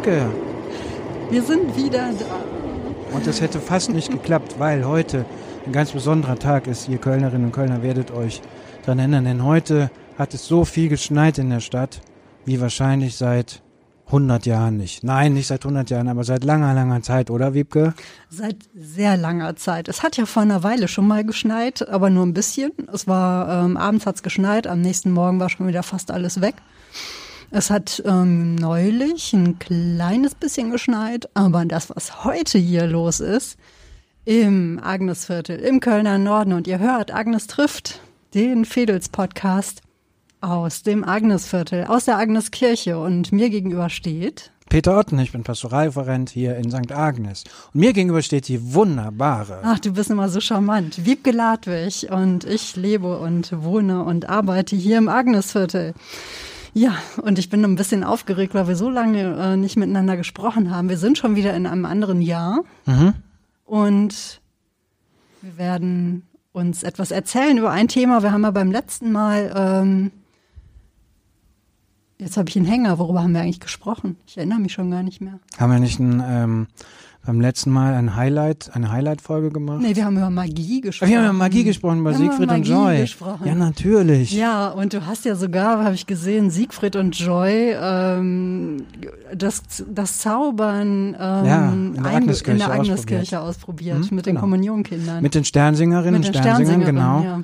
Wiebke. Wir sind wieder da. Und es hätte fast nicht geklappt, weil heute ein ganz besonderer Tag ist. Ihr Kölnerinnen und Kölner werdet euch daran erinnern, denn heute hat es so viel geschneit in der Stadt, wie wahrscheinlich seit 100 Jahren nicht. Nein, nicht seit 100 Jahren, aber seit langer, langer Zeit, oder Wiebke? Seit sehr langer Zeit. Es hat ja vor einer Weile schon mal geschneit, aber nur ein bisschen. Es war, ähm, abends hat's geschneit, am nächsten Morgen war schon wieder fast alles weg. Es hat ähm, neulich ein kleines bisschen geschneit, aber das, was heute hier los ist, im Agnesviertel, im Kölner Norden, und ihr hört, Agnes trifft den Fedels-Podcast aus dem Agnesviertel, aus der Agneskirche und mir gegenüber steht Peter Otten, ich bin Pastoralreferent hier in St. Agnes. Und mir gegenüber steht die wunderbare. Ach, du bist immer so charmant. Wiebke Ladwig und ich lebe und wohne und arbeite hier im Agnesviertel. Ja, und ich bin ein bisschen aufgeregt, weil wir so lange äh, nicht miteinander gesprochen haben. Wir sind schon wieder in einem anderen Jahr Mhm. und wir werden uns etwas erzählen über ein Thema. Wir haben ja beim letzten Mal, ähm, jetzt habe ich einen Hänger, worüber haben wir eigentlich gesprochen? Ich erinnere mich schon gar nicht mehr. Haben wir nicht ein, ähm, beim letzten Mal ein Highlight, eine Highlight-Folge gemacht? Nee, wir haben über Magie gesprochen. Wir haben über Magie gesprochen, über Wir haben über Siegfried und Joy. gesprochen. Ja, natürlich. Ja, und du hast ja sogar, habe ich gesehen, Siegfried und Joy, ähm, das, das Zaubern ähm, Ja, in der Agneskirche in der Agneskirche ausprobiert, Hm, mit den genau. Kommunionkindern. Mit den Sternsingerinnen Mit und den Sternsingern, genau. ja.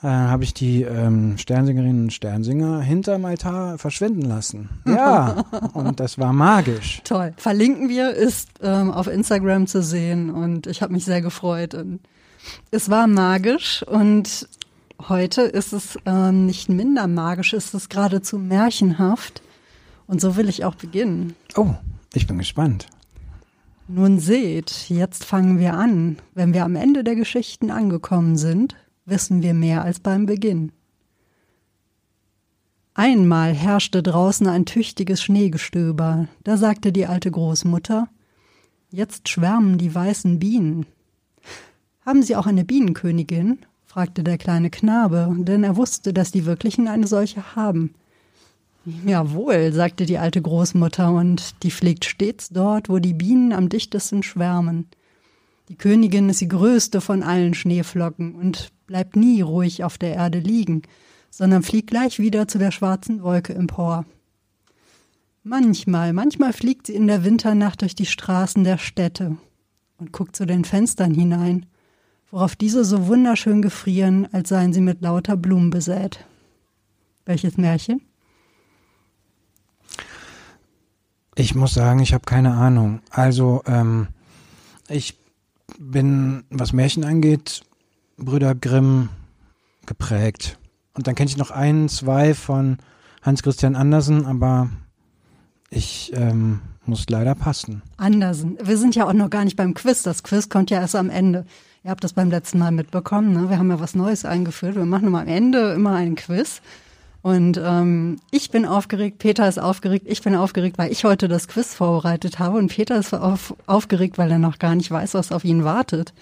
Äh, habe ich die ähm, Sternsingerinnen und Sternsinger hinterm Altar verschwinden lassen. Ja, und das war magisch. Toll. Verlinken wir, ist ähm, auf Instagram zu sehen und ich habe mich sehr gefreut. Und es war magisch und heute ist es ähm, nicht minder magisch, es ist geradezu märchenhaft. Und so will ich auch beginnen. Oh, ich bin gespannt. Nun seht, jetzt fangen wir an. Wenn wir am Ende der Geschichten angekommen sind, wissen wir mehr als beim Beginn. Einmal herrschte draußen ein tüchtiges Schneegestöber. Da sagte die alte Großmutter, Jetzt schwärmen die weißen Bienen. Haben Sie auch eine Bienenkönigin? fragte der kleine Knabe, denn er wusste, dass die Wirklichen eine solche haben. Jawohl, sagte die alte Großmutter, und die pflegt stets dort, wo die Bienen am dichtesten schwärmen. Die Königin ist die größte von allen Schneeflocken und bleibt nie ruhig auf der Erde liegen, sondern fliegt gleich wieder zu der schwarzen Wolke empor. Manchmal, manchmal fliegt sie in der Winternacht durch die Straßen der Städte und guckt zu den Fenstern hinein, worauf diese so wunderschön gefrieren, als seien sie mit lauter Blumen besät. Welches Märchen? Ich muss sagen, ich habe keine Ahnung. Also, ähm, ich bin, was Märchen angeht, Brüder Grimm geprägt. Und dann kenne ich noch ein, zwei von Hans Christian Andersen, aber ich ähm, muss leider passen. Andersen. Wir sind ja auch noch gar nicht beim Quiz. Das Quiz kommt ja erst am Ende. Ihr habt das beim letzten Mal mitbekommen. Ne? Wir haben ja was Neues eingeführt. Wir machen immer am Ende immer einen Quiz. Und ähm, ich bin aufgeregt, Peter ist aufgeregt, ich bin aufgeregt, weil ich heute das Quiz vorbereitet habe. Und Peter ist auf, aufgeregt, weil er noch gar nicht weiß, was auf ihn wartet.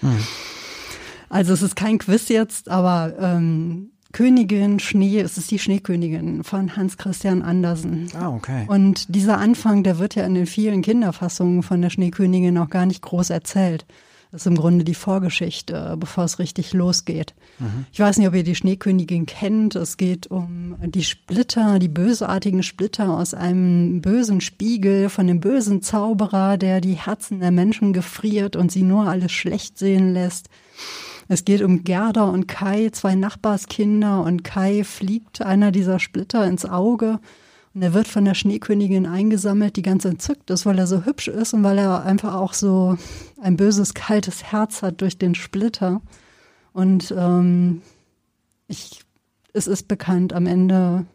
Also es ist kein Quiz jetzt, aber ähm, Königin Schnee, es ist die Schneekönigin von Hans Christian Andersen. Ah, okay. Und dieser Anfang, der wird ja in den vielen Kinderfassungen von der Schneekönigin auch gar nicht groß erzählt. Das ist im Grunde die Vorgeschichte, bevor es richtig losgeht. Ich weiß nicht, ob ihr die Schneekönigin kennt. Es geht um die Splitter, die bösartigen Splitter aus einem bösen Spiegel von dem bösen Zauberer, der die Herzen der Menschen gefriert und sie nur alles schlecht sehen lässt. Es geht um Gerda und Kai, zwei Nachbarskinder, und Kai fliegt einer dieser Splitter ins Auge. Und er wird von der Schneekönigin eingesammelt, die ganz entzückt ist, weil er so hübsch ist und weil er einfach auch so ein böses, kaltes Herz hat durch den Splitter. Und ähm, ich, es ist bekannt, am Ende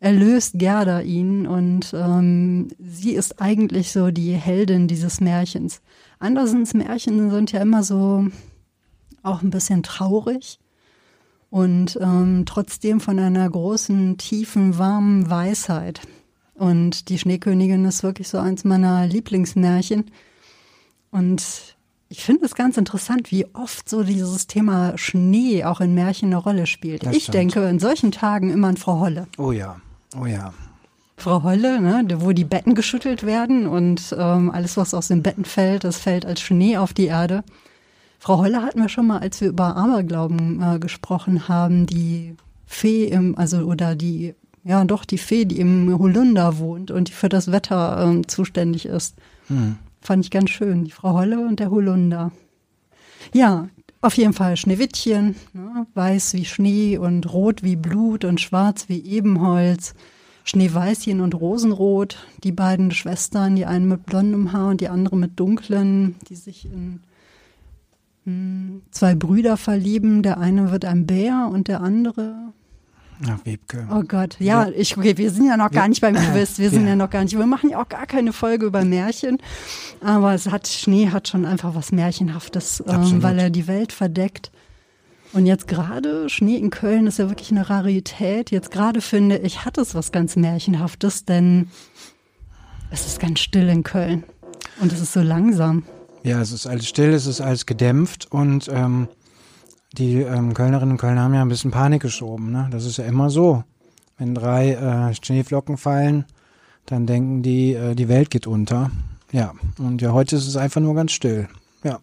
erlöst Gerda ihn und ähm, sie ist eigentlich so die Heldin dieses Märchens. Andersens Märchen sind ja immer so auch ein bisschen traurig und ähm, trotzdem von einer großen, tiefen, warmen Weisheit. Und die Schneekönigin ist wirklich so eins meiner Lieblingsmärchen. Und ich finde es ganz interessant, wie oft so dieses Thema Schnee auch in Märchen eine Rolle spielt. Das ich stimmt. denke in solchen Tagen immer an Frau Holle. Oh ja, oh ja. Frau Holle, ne, wo die Betten geschüttelt werden und ähm, alles, was aus den Betten fällt, das fällt als Schnee auf die Erde. Frau Holle hatten wir schon mal, als wir über Aberglauben äh, gesprochen haben, die Fee im, also oder die, ja doch, die Fee, die im Holunder wohnt und die für das Wetter ähm, zuständig ist. Hm. Fand ich ganz schön, die Frau Holle und der Holunder. Ja, auf jeden Fall Schneewittchen, ne, weiß wie Schnee und rot wie Blut und schwarz wie Ebenholz. Schneeweißchen und Rosenrot, die beiden Schwestern, die eine mit blondem Haar und die andere mit dunklen, die sich in zwei Brüder verlieben. Der eine wird ein Bär und der andere. Ach, Wiebke. Oh Gott, ja, ich, okay, wir sind ja noch gar nicht beim Quiz, wir sind ja. ja noch gar nicht, wir machen ja auch gar keine Folge über Märchen, aber es hat, Schnee hat schon einfach was Märchenhaftes, ähm, weil er die Welt verdeckt. Und jetzt gerade, Schnee in Köln ist ja wirklich eine Rarität. Jetzt gerade finde ich, hat es was ganz Märchenhaftes, denn es ist ganz still in Köln. Und es ist so langsam. Ja, es ist alles still, es ist alles gedämpft und ähm, die ähm, Kölnerinnen und Kölner haben ja ein bisschen Panik geschoben. Ne? Das ist ja immer so. Wenn drei äh, Schneeflocken fallen, dann denken die, äh, die Welt geht unter. Ja, und ja, heute ist es einfach nur ganz still. Ja.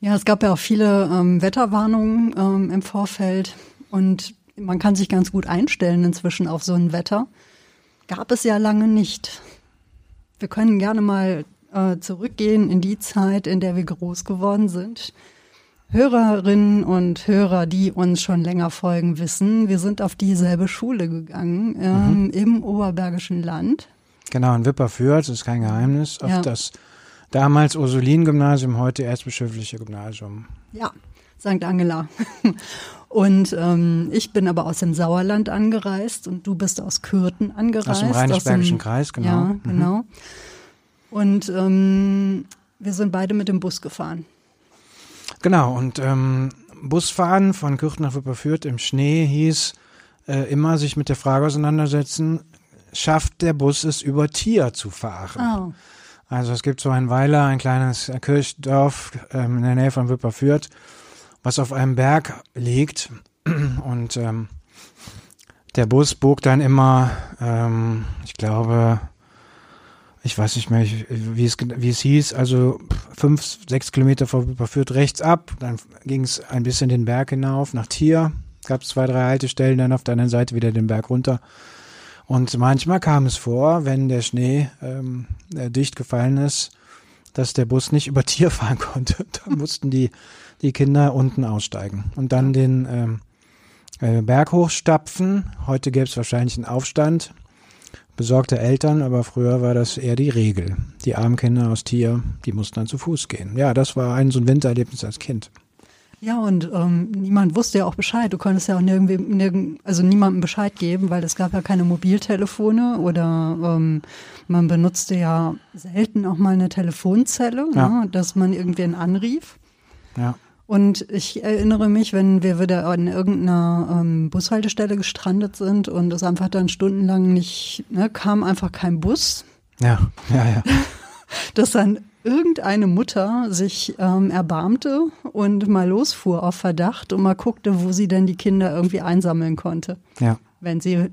Ja, es gab ja auch viele ähm, Wetterwarnungen ähm, im Vorfeld und man kann sich ganz gut einstellen inzwischen auf so ein Wetter. Gab es ja lange nicht. Wir können gerne mal äh, zurückgehen in die Zeit, in der wir groß geworden sind. Hörerinnen und Hörer, die uns schon länger folgen, wissen, wir sind auf dieselbe Schule gegangen ähm, mhm. im Oberbergischen Land. Genau, in Wipperfürth, das ist kein Geheimnis, auf ja. das Damals Ursulin-Gymnasium, heute Erzbischöfliche Gymnasium. Ja, St. Angela. Und ähm, ich bin aber aus dem Sauerland angereist und du bist aus Kürten angereist. Aus dem Rheinisch-Bergischen Kreis, genau. Ja, mhm. genau. Mhm. Und ähm, wir sind beide mit dem Bus gefahren. Genau, und ähm, Busfahren von Kürten nach Wipperfürth im Schnee hieß äh, immer sich mit der Frage auseinandersetzen, schafft der Bus es über Tier zu fahren? Oh. Also es gibt so ein Weiler, ein kleines Kirchdorf ähm, in der Nähe von Wipperfürth, was auf einem Berg liegt. Und ähm, der Bus bog dann immer, ähm, ich glaube, ich weiß nicht mehr, wie es, wie es hieß, also fünf, sechs Kilometer Wipperfürth rechts ab. Dann ging es ein bisschen den Berg hinauf nach Tier. Gab es zwei, drei Haltestellen, dann auf der anderen Seite wieder den Berg runter. Und manchmal kam es vor, wenn der Schnee ähm, äh, dicht gefallen ist, dass der Bus nicht über Tier fahren konnte. Da mussten die, die Kinder unten aussteigen und dann den ähm, äh, Berg hochstapfen. Heute gäbe es wahrscheinlich einen Aufstand besorgte Eltern, aber früher war das eher die Regel. Die armen Kinder aus Tier, die mussten dann zu Fuß gehen. Ja, das war ein so ein Wintererlebnis als Kind. Ja, und ähm, niemand wusste ja auch Bescheid. Du konntest ja auch nirgendwie, nirgend, also niemandem Bescheid geben, weil es gab ja keine Mobiltelefone oder ähm, man benutzte ja selten auch mal eine Telefonzelle, ja. ne, dass man irgendwen anrief. Ja. Und ich erinnere mich, wenn wir wieder an irgendeiner ähm, Bushaltestelle gestrandet sind und es einfach dann stundenlang nicht, ne, kam einfach kein Bus. Ja, ja, ja. Dass dann irgendeine Mutter sich ähm, erbarmte und mal losfuhr auf Verdacht und mal guckte, wo sie denn die Kinder irgendwie einsammeln konnte. Ja. Wenn sie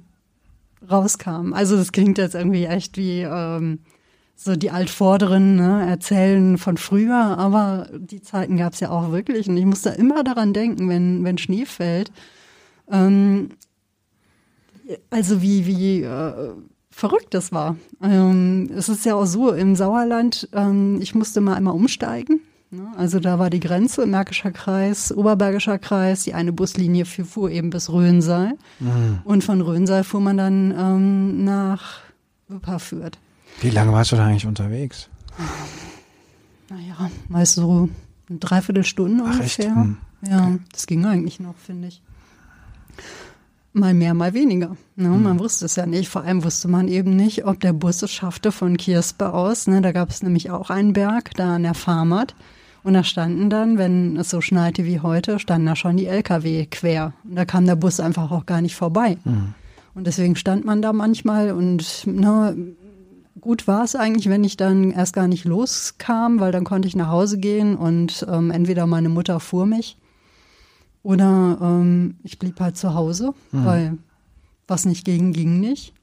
rauskamen. Also das klingt jetzt irgendwie echt wie ähm, so die Altvorderen ne, erzählen von früher, aber die Zeiten gab es ja auch wirklich. Und ich muss da immer daran denken, wenn, wenn Schnee fällt. Ähm, also wie, wie äh, verrückt das war. Ähm, es ist ja auch so, im Sauerland, ähm, ich musste mal einmal umsteigen. Ne? Also da war die Grenze, Märkischer Kreis, Oberbergischer Kreis, die eine Buslinie fuhr eben bis Rhönsaal. Mhm. Und von Rhönsaal fuhr man dann ähm, nach Wipperfürth. Wie lange warst du da eigentlich unterwegs? Naja, meist so eine Dreiviertelstunde Ach, ungefähr. Hm. Ja, okay. das ging eigentlich noch, finde ich. Mal mehr, mal weniger. Ne? Mhm. Man wusste es ja nicht. Vor allem wusste man eben nicht, ob der Bus es schaffte von Kirspe aus. Ne? Da gab es nämlich auch einen Berg, da an der Farmert. Und da standen dann, wenn es so schneite wie heute, standen da schon die LKW quer. Und da kam der Bus einfach auch gar nicht vorbei. Mhm. Und deswegen stand man da manchmal und ne, gut war es eigentlich, wenn ich dann erst gar nicht loskam, weil dann konnte ich nach Hause gehen und ähm, entweder meine Mutter fuhr mich oder ähm, ich blieb halt zu Hause, mhm. weil was nicht ging, ging nicht.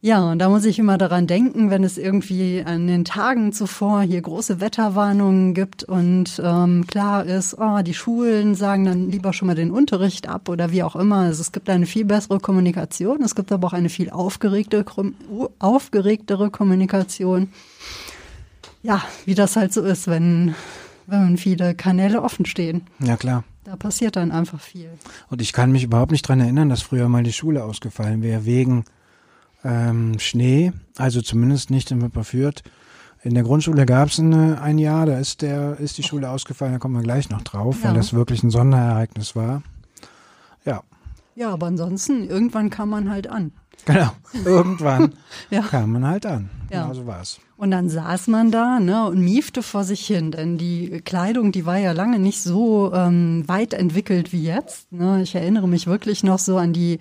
Ja, und da muss ich immer daran denken, wenn es irgendwie an den Tagen zuvor hier große Wetterwarnungen gibt und ähm, klar ist, oh, die Schulen sagen dann lieber schon mal den Unterricht ab oder wie auch immer. Also es gibt eine viel bessere Kommunikation, es gibt aber auch eine viel aufgeregte, aufgeregtere Kommunikation. Ja, wie das halt so ist, wenn, wenn viele Kanäle offen stehen. Ja, klar. Da passiert dann einfach viel. Und ich kann mich überhaupt nicht dran erinnern, dass früher mal die Schule ausgefallen wäre, wegen ähm, Schnee, also zumindest nicht in Wipperfürth. In der Grundschule gab es ein Jahr, da ist der ist die Schule ausgefallen, da kommen wir gleich noch drauf, ja. weil das wirklich ein Sonderereignis war. Ja. Ja, aber ansonsten, irgendwann kam man halt an. Genau, irgendwann ja. kam man halt an. Ja. Genau so war es. Und dann saß man da ne, und miefte vor sich hin, denn die Kleidung, die war ja lange nicht so ähm, weit entwickelt wie jetzt. Ne. Ich erinnere mich wirklich noch so an die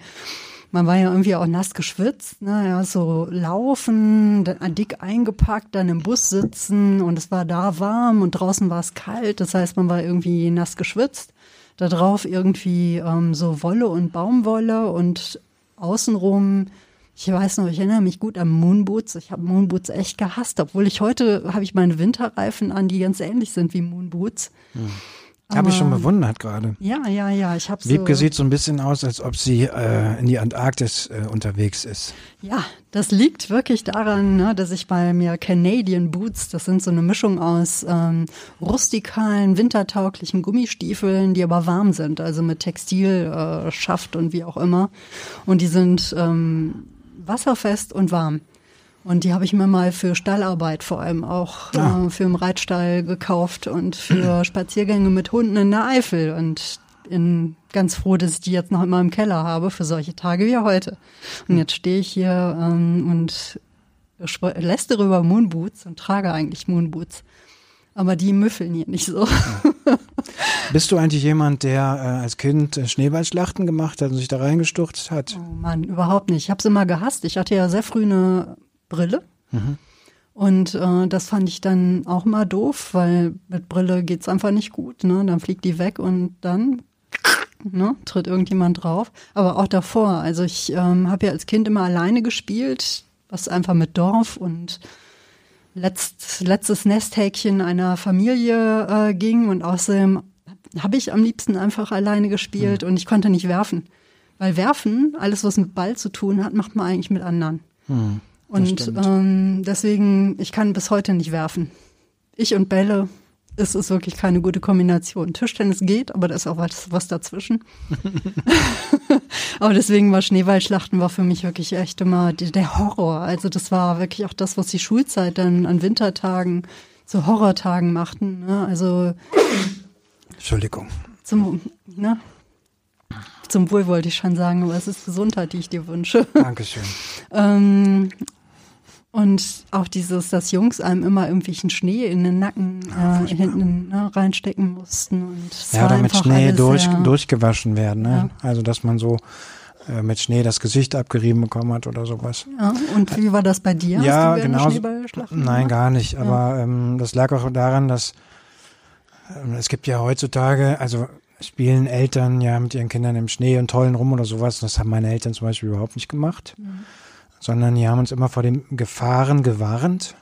man war ja irgendwie auch nass geschwitzt, ne? ja, so laufen, dann dick eingepackt, dann im Bus sitzen und es war da warm und draußen war es kalt. Das heißt, man war irgendwie nass geschwitzt. Da drauf irgendwie ähm, so Wolle und Baumwolle und außenrum ich weiß noch, ich erinnere mich gut an Moonboots. Ich habe Moonboots echt gehasst, obwohl ich heute habe ich meine Winterreifen an, die ganz ähnlich sind wie Moonboots. Hm. Habe ich schon bewundert gerade. Ja, ja, ja. Ich habe Wiebke so, sieht so ein bisschen aus, als ob sie äh, in die Antarktis äh, unterwegs ist. Ja, das liegt wirklich daran, ne, dass ich bei mir Canadian Boots, das sind so eine Mischung aus ähm, rustikalen, wintertauglichen Gummistiefeln, die aber warm sind, also mit Textilschaft äh, und wie auch immer. Und die sind ähm, wasserfest und warm. Und die habe ich mir mal für Stallarbeit vor allem auch ah. äh, für im Reitstall gekauft und für Spaziergänge mit Hunden in der Eifel. Und bin ganz froh, dass ich die jetzt noch immer im Keller habe für solche Tage wie heute. Und hm. jetzt stehe ich hier ähm, und lästere über Moonboots und trage eigentlich Moonboots. Aber die müffeln hier nicht so. Ja. Bist du eigentlich jemand, der äh, als Kind äh, Schneeballschlachten gemacht hat und sich da reingestürzt hat? Oh Mann, überhaupt nicht. Ich habe es immer gehasst. Ich hatte ja sehr früh eine Brille. Mhm. Und äh, das fand ich dann auch mal doof, weil mit Brille geht es einfach nicht gut. Ne? Dann fliegt die weg und dann ne, tritt irgendjemand drauf. Aber auch davor. Also ich ähm, habe ja als Kind immer alleine gespielt, was einfach mit Dorf und letzt, letztes Nesthäkchen einer Familie äh, ging. Und außerdem habe ich am liebsten einfach alleine gespielt mhm. und ich konnte nicht werfen. Weil werfen, alles was mit Ball zu tun hat, macht man eigentlich mit anderen. Mhm. Und ähm, deswegen, ich kann bis heute nicht werfen. Ich und Bälle, es ist wirklich keine gute Kombination. Tischtennis geht, aber da ist auch was, was dazwischen. aber deswegen war Schneeballschlachten war für mich wirklich echt immer der Horror. Also das war wirklich auch das, was die Schulzeit dann an Wintertagen zu Horrortagen machten. Ne? Also Entschuldigung. Zum, ne? Zum Wohl wollte ich schon sagen, aber es ist Gesundheit, die ich dir wünsche. Dankeschön. ähm, und auch dieses, dass Jungs einem immer irgendwelchen Schnee in den Nacken äh, hinten ne, reinstecken mussten. Und ja, oder mit Schnee durch, sehr, durchgewaschen werden. Ne? Ja. Also, dass man so äh, mit Schnee das Gesicht abgerieben bekommen hat oder sowas. Ja, und wie war das bei dir? Ja, genau. Nein, gar nicht. Ja. Aber ähm, das lag auch daran, dass ähm, es gibt ja heutzutage, also spielen Eltern ja mit ihren Kindern im Schnee und tollen rum oder sowas. Das haben meine Eltern zum Beispiel überhaupt nicht gemacht. Mhm sondern die haben uns immer vor den Gefahren gewarnt.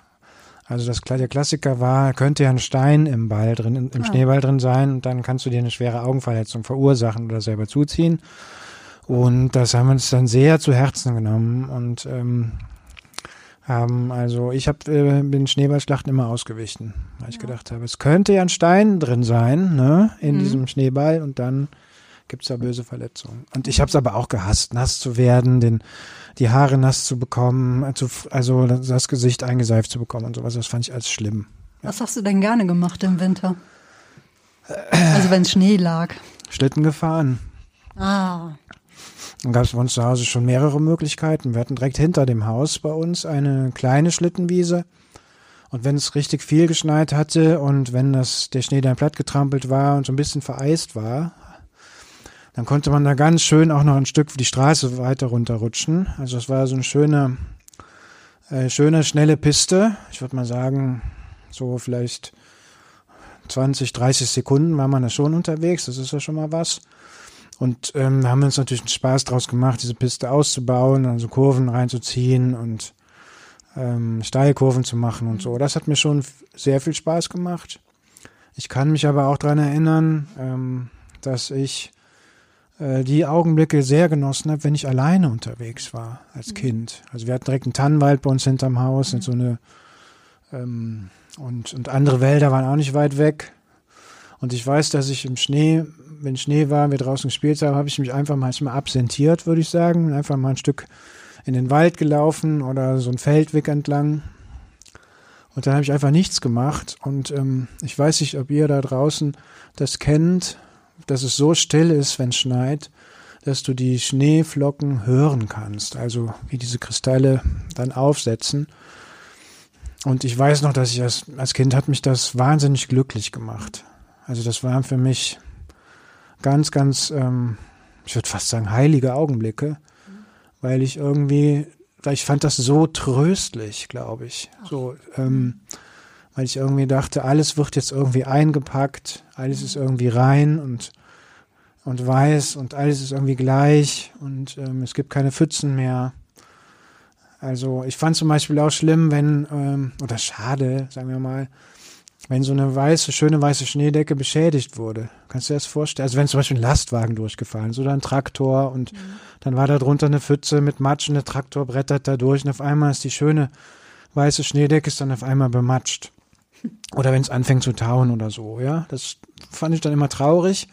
Also das der Klassiker war, könnte ja ein Stein im Ball drin, im ah. Schneeball drin sein und dann kannst du dir eine schwere Augenverletzung verursachen oder selber zuziehen. Und das haben wir uns dann sehr zu Herzen genommen und ähm, haben also ich habe äh, bin Schneeballschlachten immer ausgewichen, weil ich ja. gedacht habe, es könnte ja ein Stein drin sein, ne, in mhm. diesem Schneeball und dann gibt's da böse Verletzungen. Und ich habe es aber auch gehasst, nass zu werden, den die Haare nass zu bekommen, also, also das Gesicht eingeseift zu bekommen und sowas. Das fand ich als schlimm. Ja. Was hast du denn gerne gemacht im Winter? Also wenn Schnee lag. Schlitten gefahren. Ah. Dann gab es bei uns zu Hause schon mehrere Möglichkeiten. Wir hatten direkt hinter dem Haus bei uns eine kleine Schlittenwiese. Und wenn es richtig viel geschneit hatte und wenn das, der Schnee dann platt getrampelt war und so ein bisschen vereist war, dann konnte man da ganz schön auch noch ein Stück die Straße weiter runterrutschen. Also es war so eine schöne, äh, schöne, schnelle Piste. Ich würde mal sagen, so vielleicht 20, 30 Sekunden war man da schon unterwegs. Das ist ja schon mal was. Und ähm, da haben wir uns natürlich einen Spaß draus gemacht, diese Piste auszubauen, also Kurven reinzuziehen und ähm, Steilkurven zu machen und so. Das hat mir schon sehr viel Spaß gemacht. Ich kann mich aber auch daran erinnern, ähm, dass ich die Augenblicke sehr genossen habe, wenn ich alleine unterwegs war als mhm. Kind. Also wir hatten direkt einen Tannenwald bei uns hinterm Haus und so eine ähm, und, und andere Wälder waren auch nicht weit weg. Und ich weiß, dass ich im Schnee, wenn Schnee war, wir draußen gespielt haben, habe ich mich einfach manchmal absentiert, würde ich sagen, einfach mal ein Stück in den Wald gelaufen oder so ein Feldweg entlang. Und dann habe ich einfach nichts gemacht. Und ähm, ich weiß nicht, ob ihr da draußen das kennt, dass es so still ist, wenn es schneit, dass du die Schneeflocken hören kannst. Also wie diese Kristalle dann aufsetzen. Und ich weiß noch, dass ich als, als Kind hat mich das wahnsinnig glücklich gemacht. Also das waren für mich ganz, ganz, ähm, ich würde fast sagen, heilige Augenblicke weil ich irgendwie, weil ich fand das so tröstlich, glaube ich. So, ähm, weil ich irgendwie dachte, alles wird jetzt irgendwie eingepackt, alles ist irgendwie rein und und weiß und alles ist irgendwie gleich und ähm, es gibt keine Pfützen mehr. Also ich fand zum Beispiel auch schlimm, wenn, ähm, oder schade, sagen wir mal, wenn so eine weiße, schöne weiße Schneedecke beschädigt wurde. Kannst du dir das vorstellen? Also wenn zum Beispiel ein Lastwagen durchgefallen ist oder ein Traktor und mhm. dann war da drunter eine Pfütze mit Matsch und der Traktor brettert da durch und auf einmal ist die schöne weiße Schneedecke ist dann auf einmal bematscht. Oder wenn es anfängt zu tauen oder so, ja. Das fand ich dann immer traurig.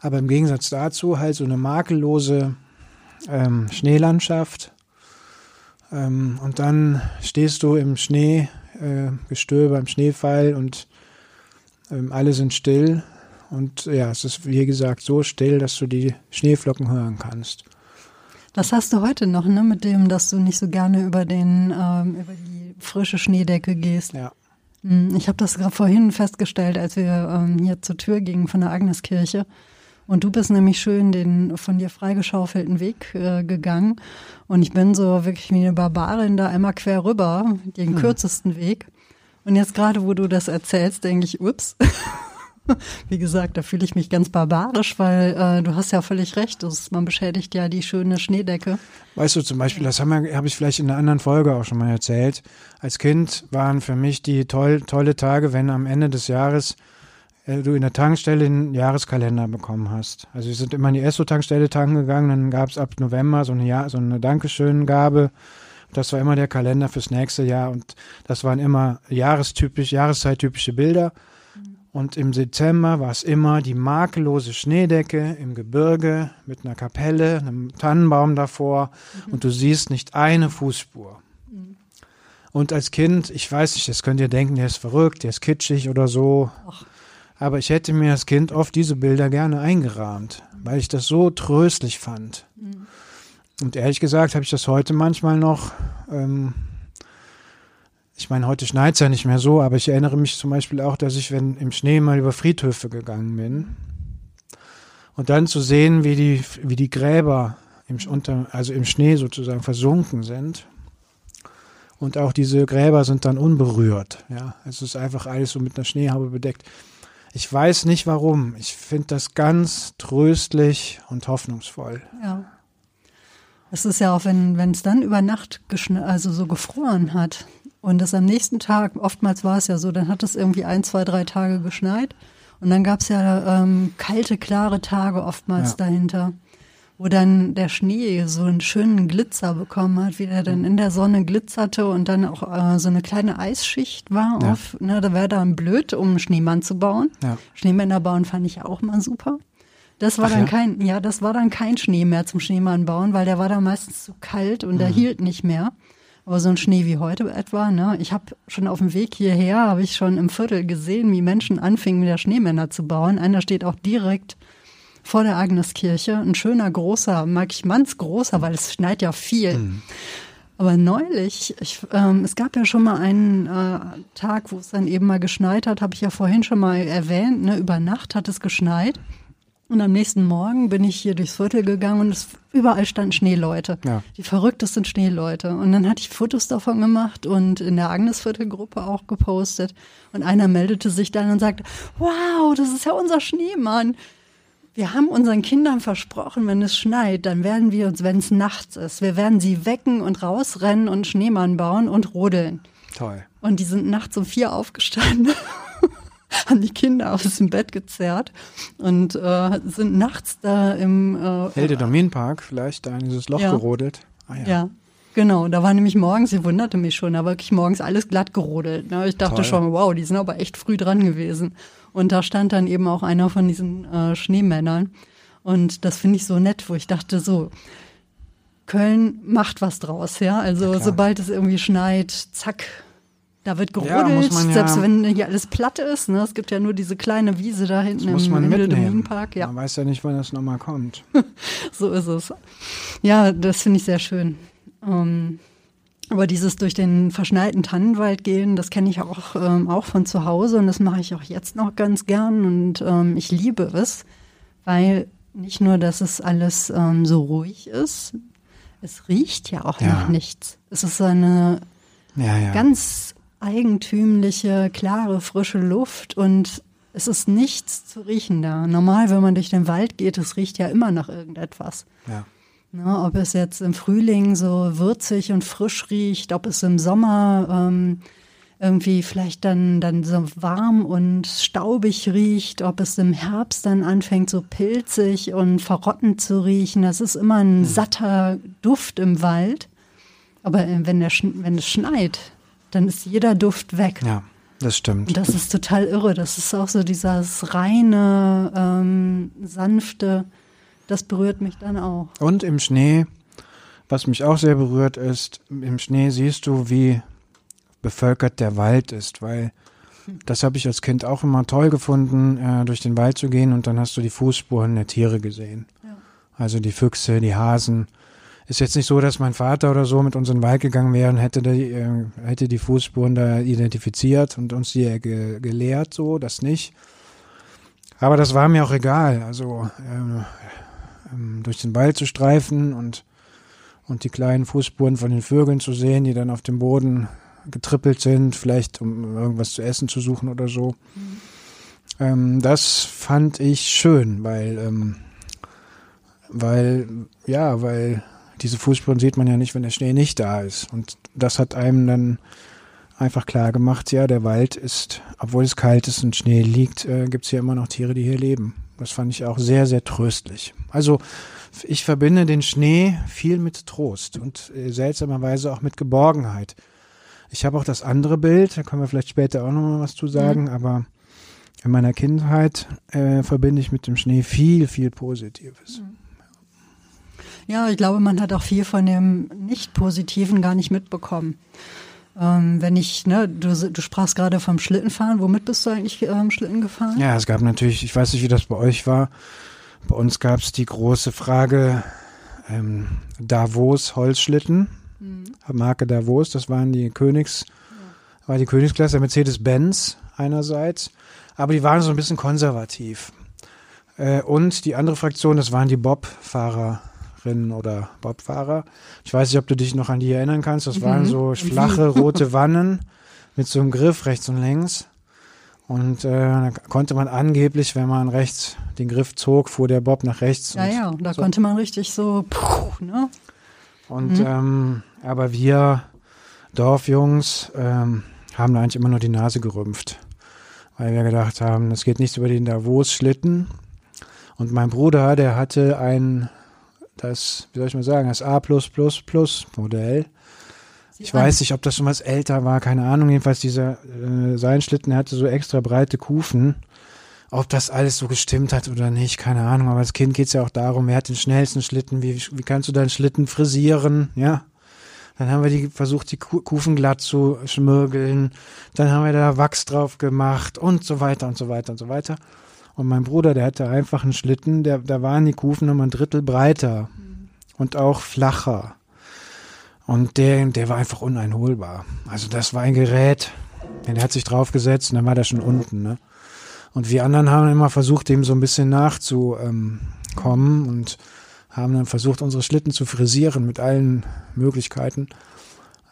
Aber im Gegensatz dazu halt so eine makellose ähm, Schneelandschaft. Ähm, und dann stehst du im Schnee äh, Gestöber im Schneefall und ähm, alle sind still. Und ja, es ist wie gesagt so still, dass du die Schneeflocken hören kannst. Das hast du heute noch, ne? Mit dem, dass du nicht so gerne über den ähm, über die frische Schneedecke gehst. Ja. Hm, ich habe das gerade vorhin festgestellt, als wir ähm, hier zur Tür gingen von der Agneskirche. Und du bist nämlich schön den von dir freigeschaufelten Weg äh, gegangen. Und ich bin so wirklich wie eine Barbarin da einmal quer rüber, den hm. kürzesten Weg. Und jetzt gerade, wo du das erzählst, denke ich, ups. Wie gesagt, da fühle ich mich ganz barbarisch, weil äh, du hast ja völlig recht. Das, man beschädigt ja die schöne Schneedecke. Weißt du, zum Beispiel, das habe hab ich vielleicht in einer anderen Folge auch schon mal erzählt. Als Kind waren für mich die toll, tolle Tage, wenn am Ende des Jahres äh, du in der Tankstelle einen Jahreskalender bekommen hast. Also wir sind immer in die Esso-Tankstelle tanken gegangen, dann gab es ab November so eine, Jahr, so eine Dankeschön-Gabe. Das war immer der Kalender fürs nächste Jahr und das waren immer jahrestypisch, jahreszeitypische Bilder. Und im Dezember war es immer die makellose Schneedecke im Gebirge mit einer Kapelle, einem Tannenbaum davor mhm. und du siehst nicht eine Fußspur. Mhm. Und als Kind, ich weiß nicht, das könnt ihr denken, der ist verrückt, der ist kitschig oder so. Ach. Aber ich hätte mir als Kind oft diese Bilder gerne eingerahmt, weil ich das so tröstlich fand. Mhm. Und ehrlich gesagt habe ich das heute manchmal noch. Ähm, ich meine, heute schneit es ja nicht mehr so, aber ich erinnere mich zum Beispiel auch, dass ich, wenn im Schnee mal über Friedhöfe gegangen bin und dann zu sehen, wie die, wie die Gräber im, unter, also im Schnee sozusagen versunken sind. Und auch diese Gräber sind dann unberührt. Ja, es ist einfach alles so mit einer Schneehaube bedeckt. Ich weiß nicht warum. Ich finde das ganz tröstlich und hoffnungsvoll. Ja. Es ist ja auch, wenn es dann über Nacht also so gefroren hat und es am nächsten Tag, oftmals war es ja so, dann hat es irgendwie ein, zwei, drei Tage geschneit und dann gab es ja ähm, kalte, klare Tage oftmals ja. dahinter wo dann der Schnee so einen schönen Glitzer bekommen hat, wie der dann in der Sonne glitzerte und dann auch äh, so eine kleine Eisschicht war. Ja. Auf, ne, da wäre dann blöd, um einen Schneemann zu bauen. Ja. Schneemänner bauen fand ich auch mal super. Das war Ach, dann kein, ja, das war dann kein Schnee mehr zum Schneemann bauen, weil der war dann meistens zu kalt und mhm. der hielt nicht mehr. Aber so ein Schnee wie heute etwa, ne? Ich habe schon auf dem Weg hierher, habe ich schon im Viertel gesehen, wie Menschen anfingen, wieder Schneemänner zu bauen. Einer steht auch direkt vor der Agneskirche. Ein schöner, großer, mag ich mannsgroßer, weil es schneit ja viel. Mhm. Aber neulich, ich, ähm, es gab ja schon mal einen äh, Tag, wo es dann eben mal geschneit hat, habe ich ja vorhin schon mal erwähnt. Ne? Über Nacht hat es geschneit. Und am nächsten Morgen bin ich hier durchs Viertel gegangen und es, überall standen Schneeleute. Ja. Die verrücktesten Schneeleute. Und dann hatte ich Fotos davon gemacht und in der Agnesviertel-Gruppe auch gepostet. Und einer meldete sich dann und sagte, wow, das ist ja unser Schneemann. Wir haben unseren Kindern versprochen, wenn es schneit, dann werden wir uns, wenn es nachts ist, wir werden sie wecken und rausrennen und Schneemann bauen und rodeln. Toll. Und die sind nachts um vier aufgestanden, haben die Kinder aus dem Bett gezerrt und äh, sind nachts da im äh, Helde Dominpark vielleicht da in dieses Loch Ja. gerodelt. Ah, ja. Ja, genau. Da war nämlich morgens, ich wunderte mich schon, da war wirklich morgens alles glatt gerodelt. Ne? Ich dachte Toll. schon, wow, die sind aber echt früh dran gewesen. Und da stand dann eben auch einer von diesen äh, Schneemännern. Und das finde ich so nett, wo ich dachte, so, Köln macht was draus, ja. Also sobald es irgendwie schneit, zack, da wird Ja, gerodelt, man ja- selbst wenn hier alles platt ist. Ne? Es gibt ja nur diese kleine Wiese da hinten muss im man mitnehmen. Hildeminpark. Ja. Man weiß ja nicht, wann das nochmal kommt. So ist es. Ja, das finde ich sehr schön. Ähm, aber dieses durch den verschneiten Tannenwald gehen, das kenne ich auch, ähm, auch von zu Hause und das mache ich auch jetzt noch ganz gern und ähm, ich liebe es, weil nicht nur, dass es alles ähm, so ruhig ist, es riecht ja auch Ja. nach nichts. Es ist eine Ja, ja. ganz eigentümliche, klare, frische Luft und es ist nichts zu riechen da. Normal, wenn man durch den Wald geht, es riecht ja immer nach irgendetwas. ja. Ne, ob es jetzt im Frühling so würzig und frisch riecht, ob es im Sommer ähm, irgendwie vielleicht dann, dann so warm und staubig riecht, ob es im Herbst dann anfängt so pilzig und verrottend zu riechen. Das ist immer ein satter Duft im Wald. Aber äh, wenn, der, wenn es schneit, dann ist jeder Duft weg. ja, das stimmt. Und das ist total irre. Das ist auch so dieses reine, ähm, sanfte, das berührt mich dann auch. Und im Schnee, was mich auch sehr berührt ist, im Schnee siehst du, wie bevölkert der Wald ist, weil das habe ich als Kind auch immer toll gefunden, äh, durch den Wald zu gehen und dann hast du die Fußspuren der Tiere gesehen. Ja. Also die Füchse, die Hasen. Ist jetzt nicht so, dass mein Vater oder so mit uns in den Wald gegangen wäre und hätte die, äh, hätte die Fußspuren da identifiziert und uns die äh, ge gelehrt, so, das nicht. Aber das war mir auch egal. Also ähm, ähm, durch den Wald zu streifen und, und die kleinen Fußspuren von den Vögeln zu sehen, die dann auf dem Boden getrippelt sind, vielleicht um irgendwas zu essen zu suchen oder so. Ähm, das fand ich schön, weil, ähm, weil, ja, weil diese Fußspuren sieht man ja nicht, wenn der Schnee nicht da ist. Und das hat einem dann einfach klar gemacht, ja, der Wald ist, obwohl es kalt ist und Schnee liegt, äh, gibt es hier immer noch Tiere, die hier leben. Das fand ich auch sehr, sehr tröstlich. Also ich verbinde den Schnee viel mit Trost und äh, seltsamerweise auch mit Geborgenheit. Ich habe auch das andere Bild, da können wir vielleicht später auch nochmal was zu sagen, aber in meiner Kindheit äh, verbinde ich mit dem Schnee viel, viel Positives. Ja, ich glaube, man hat auch viel von dem Nicht-Positiven gar nicht mitbekommen. Ähm, wenn ich, ne, du, du sprachst gerade vom Schlittenfahren. Womit bist du eigentlich ähm, Schlitten gefahren? Ja, es gab natürlich, ich weiß nicht, wie das bei euch war. Bei uns gab es die große Frage ähm, Davos Holzschlitten, Marke Davos, das waren die Königs, war die Königsklasse Mercedes-Benz einerseits, aber die waren so ein bisschen konservativ. Äh, und die andere Fraktion, das waren die Bob-Fahrerinnen oder Bobfahrer. Ich weiß nicht, ob du dich noch an die erinnern kannst. Das waren so flache rote Wannen mit so einem Griff rechts und links. Und äh, da konnte man angeblich, wenn man rechts den Griff zog, fuhr der Bob nach rechts. Ja, und ja, da so. konnte man richtig so, puh, ne? Und ähm, aber wir Dorfjungs ähm, haben da eigentlich immer nur die Nase gerümpft, weil wir gedacht haben, es geht nichts über den Davos-Schlitten. Und mein Bruder, der hatte ein, das, wie soll ich mal sagen, das A Modell. Ich weiß nicht, ob das schon was älter war, keine Ahnung. Jedenfalls dieser äh, sein Schlitten der hatte so extra breite Kufen. Ob das alles so gestimmt hat oder nicht, keine Ahnung. Aber als Kind geht's ja auch darum, wer hat den schnellsten Schlitten, wie, wie kannst du deinen Schlitten frisieren, ja. Dann haben wir die versucht, die Ku- Kufen glatt zu schmirgeln. Dann haben wir da Wachs drauf gemacht und so weiter und so weiter und so weiter. Und mein Bruder, der hatte einfach einen Schlitten, der, da waren die Kufen nochmal ein Drittel breiter und auch flacher. Und der, der war einfach uneinholbar. Also das war ein Gerät, der hat sich draufgesetzt und dann war der schon unten. Ne? Und wir anderen haben immer versucht, dem so ein bisschen nachzukommen und haben dann versucht, unsere Schlitten zu frisieren mit allen Möglichkeiten.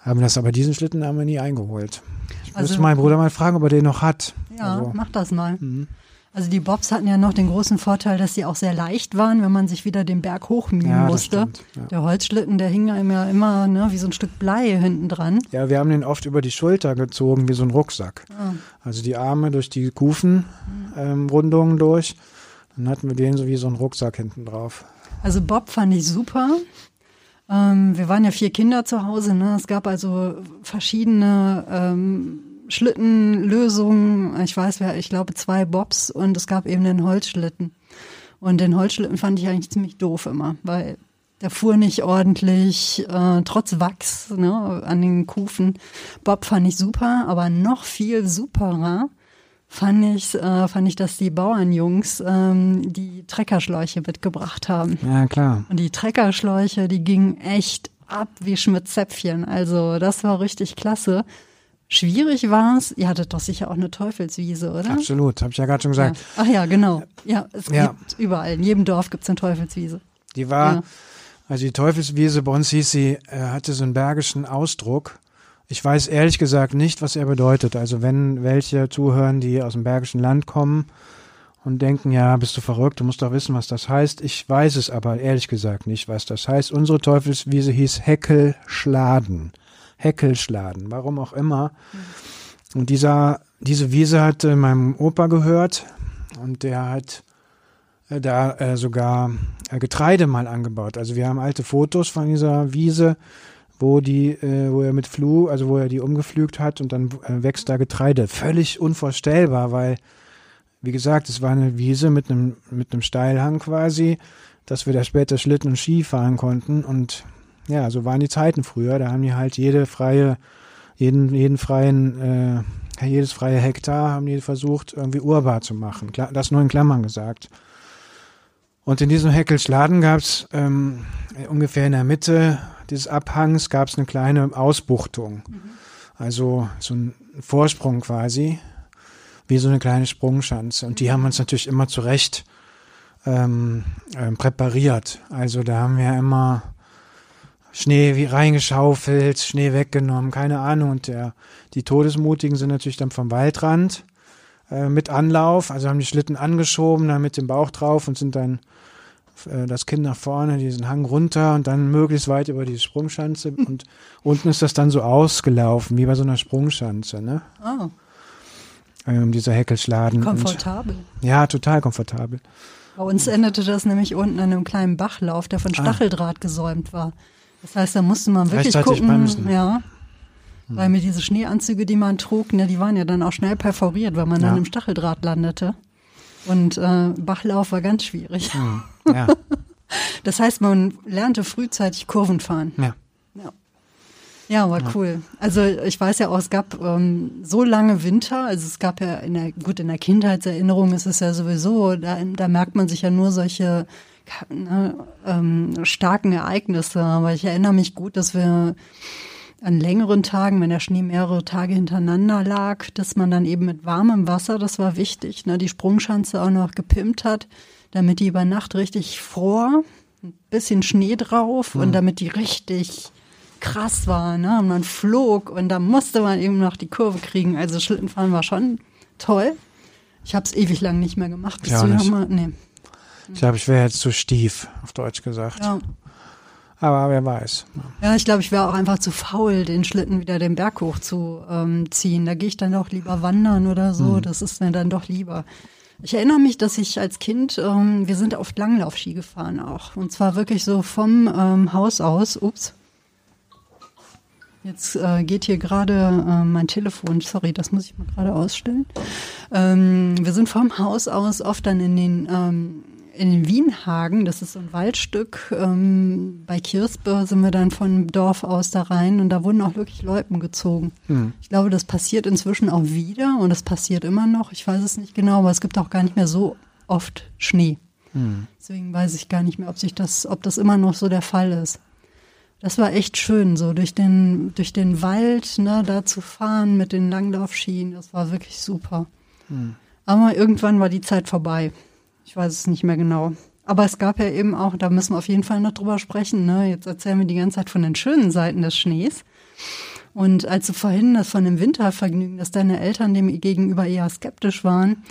Haben das aber diesen Schlitten haben wir nie eingeholt. Ich Also- müsste meinen Bruder mal fragen, ob er den noch hat. Ja, Also, mach das mal. mhm. Also die Bobs hatten ja noch den großen Vorteil, dass sie auch sehr leicht waren, wenn man sich wieder den Berg hochmühen Ja, musste. stimmt, ja. Der Holzschlitten, der hing einem ja immer ne, wie so ein Stück Blei hinten dran. Ja, wir haben den oft über die Schulter gezogen, wie so ein Rucksack. Ah. Also die Arme durch die Kufenrundungen durch. Dann hatten wir den so wie so ein Rucksack hinten drauf. Also Bob fand ich super. Ähm, wir waren ja vier Kinder zu Hause. Ne? Es gab also verschiedene ähm, Schlittenlösungen. Ich weiß, wer, ich glaube zwei Bobs und es gab eben den Holzschlitten. Und den Holzschlitten fand ich eigentlich ziemlich doof immer, weil der fuhr nicht ordentlich, äh, trotz Wachs ne, an den Kufen. Bob fand ich super, aber noch viel superer fand ich, äh, fand ich, dass die Bauernjungs ähm, die Treckerschläuche mitgebracht haben. Ja, klar. Und die Treckerschläuche, die gingen echt ab wie Schmidt-Zäpfchen. Also das war richtig klasse. Schwierig war es, ihr hattet doch sicher auch eine Teufelswiese, oder? Absolut, habe ich ja gerade schon Ja. gesagt. Ach ja, genau. Ja, es Ja. gibt überall. In jedem Dorf gibt es eine Teufelswiese. Die war, Ja. also die Teufelswiese bei uns hieß sie, äh, hatte so einen bergischen Ausdruck. Ich weiß ehrlich gesagt nicht, was er bedeutet. Also wenn welche zuhören, die aus dem bergischen Land kommen und denken, ja, bist du verrückt, du musst doch wissen, was das heißt. Ich weiß es aber ehrlich gesagt nicht, was das heißt. Unsere Teufelswiese hieß Heckelschladen. Heckelschladen, warum auch immer. Und dieser, diese Wiese hatte meinem Opa gehört und der hat äh, da äh, sogar äh, Getreide mal angebaut. Also wir haben alte Fotos von dieser Wiese, wo die, äh, wo er mit Flu, also wo er die umgepflügt hat und dann äh, wächst da Getreide. Völlig unvorstellbar, weil, wie gesagt, es war eine Wiese mit einem mit einem Steilhang quasi, dass wir da später Schlitten und Ski fahren konnten und ja, so waren die Zeiten früher. Da haben die halt jede freie, jeden jeden freien, äh, jedes freie Hektar haben die versucht irgendwie urbar zu machen. Das nur in Klammern gesagt. Und in diesem Heckelschladen gab es ähm, ungefähr in der Mitte dieses Abhangs gab es eine kleine Ausbuchtung. Also so ein Vorsprung quasi, wie so eine kleine Sprungschanze. Und die haben uns natürlich immer zurecht ähm, ähm, präpariert. Also da haben wir immer Schnee wie reingeschaufelt, Schnee weggenommen, keine Ahnung. Und der, die Todesmutigen sind natürlich dann vom Waldrand äh, mit Anlauf, also haben die Schlitten angeschoben, dann mit dem Bauch drauf und sind dann äh, das Kind nach vorne, diesen Hang runter und dann möglichst weit über die Sprungschanze und unten ist das dann so ausgelaufen, wie bei so einer Sprungschanze, ne? Oh, Ähm, dieser Heckelschladen. Und, komfortabel. ja, total komfortabel. Bei uns endete das nämlich unten an einem kleinen Bachlauf, der von Ah. Stacheldraht gesäumt war. Das heißt, da musste man wirklich gucken, bremsen. Hm. ja. Weil mir diese Schneeanzüge, die man trug, ne, die waren ja dann auch schnell perforiert, weil man Ja. dann im Stacheldraht landete. Und äh, Bachlauf war ganz schwierig. Hm, ja, Das heißt, man lernte frühzeitig Kurven fahren. ja. Ja. Ja, war cool. Also ich weiß ja auch, es gab ähm, so lange Winter, also es gab ja in der, gut, in der Kindheitserinnerung ist es ja sowieso, da, da merkt man sich ja nur solche ne, ähm, starken Ereignisse. Aber ich erinnere mich gut, dass wir an längeren Tagen, wenn der Schnee mehrere Tage hintereinander lag, dass man dann eben mit warmem Wasser, das war wichtig, ne, die Sprungschanze auch noch gepimpt hat, damit die über Nacht richtig fror, ein bisschen Schnee drauf und damit die richtig krass war, ne? Und man flog und da musste man eben noch die Kurve kriegen. Also Schlittenfahren war schon toll. Ich habe es ewig lang nicht mehr gemacht. Bist auch du ja nicht. mal? Nee. Ich glaube, ich wäre jetzt zu stief, auf Deutsch gesagt. Ja. Aber wer weiß. Ja, ich glaube, ich wäre auch einfach zu faul, den Schlitten wieder den Berg hoch zu ähm, ziehen. Da gehe ich dann doch lieber wandern oder so. Das ist mir dann doch lieber. Ich erinnere mich, dass ich als Kind, ähm, wir sind oft Langlaufski gefahren auch. Und zwar wirklich so vom ähm, Haus aus. Ups. Jetzt äh, geht hier gerade äh, mein Telefon. Sorry, das muss ich mal gerade ausstellen. Ähm, wir sind vom Haus aus oft dann in den ähm, in Wienhagen, das ist so ein Waldstück, ähm, bei Kirspe sind wir dann von Dorf aus da rein und da wurden auch wirklich Loipen gezogen. Ich glaube, das passiert inzwischen auch wieder und es passiert immer noch. Ich weiß es nicht genau, aber es gibt auch gar nicht mehr so oft Schnee. Deswegen weiß ich gar nicht mehr, ob sich das, ob das immer noch so der Fall ist. Das war echt schön, so durch den, durch den Wald, ne, da zu fahren mit den Langlaufschienen. Das war wirklich super. Aber irgendwann war die Zeit vorbei. Ich weiß es nicht mehr genau. Aber es gab ja eben auch, da müssen wir auf jeden Fall noch drüber sprechen. Ne? Jetzt erzählen wir die ganze Zeit von den schönen Seiten des Schnees. Und als du vorhin das von dem Wintervergnügen, dass deine Eltern dem gegenüber eher skeptisch waren,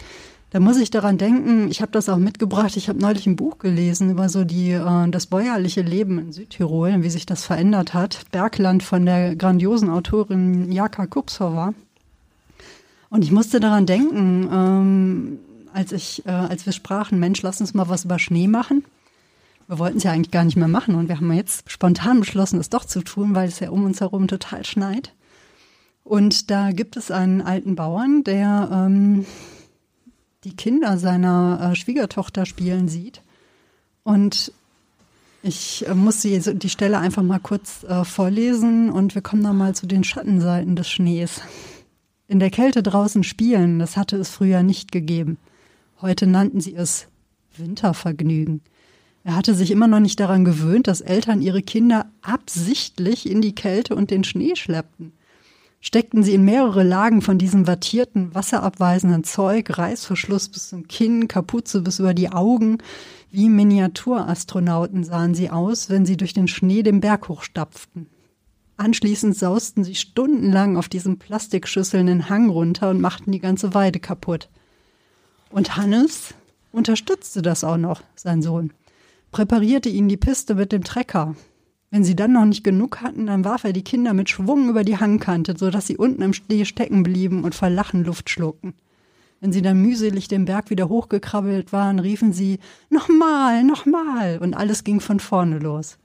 Da muss ich daran denken, ich habe das auch mitgebracht, ich habe neulich ein Buch gelesen über so die, äh, das bäuerliche Leben in Südtirol, wie sich das verändert hat. Bergland von der grandiosen Autorin Jaka Kupsova. Und ich musste daran denken, ähm, als ich, äh, als wir sprachen, Mensch, lass uns mal was über Schnee machen. Wir wollten es ja eigentlich gar nicht mehr machen und wir haben jetzt spontan beschlossen, es doch zu tun, weil es ja um uns herum total schneit. Und da gibt es einen alten Bauern, der ähm, die Kinder seiner äh, Schwiegertochter spielen sieht. Und ich äh, muss die, die Stelle einfach mal kurz äh, vorlesen und wir kommen dann mal zu den Schattenseiten des Schnees. In der Kälte draußen spielen, das hatte es früher nicht gegeben. Heute nannten sie es Wintervergnügen. Er hatte sich immer noch nicht daran gewöhnt, dass Eltern ihre Kinder absichtlich in die Kälte und den Schnee schleppten steckten sie in mehrere Lagen von diesem wattierten, wasserabweisenden Zeug, Reißverschluss bis zum Kinn, Kapuze bis über die Augen. Wie Miniaturastronauten sahen sie aus, wenn sie durch den Schnee den Berg hochstapften. Anschließend sausten sie stundenlang auf diesen Plastikschüsseln den Hang runter und machten die ganze Weide kaputt. Und Hannes unterstützte das auch noch, sein Sohn, präparierte ihnen die Piste mit dem Trecker, wenn sie dann noch nicht genug hatten, dann warf er die Kinder mit Schwung über die Hangkante, sodass sie unten im Schnee stecken blieben und vor Lachen Luft schluckten. Wenn sie dann mühselig den Berg wieder hochgekrabbelt waren, riefen sie Nochmal, nochmal, und alles ging von vorne los.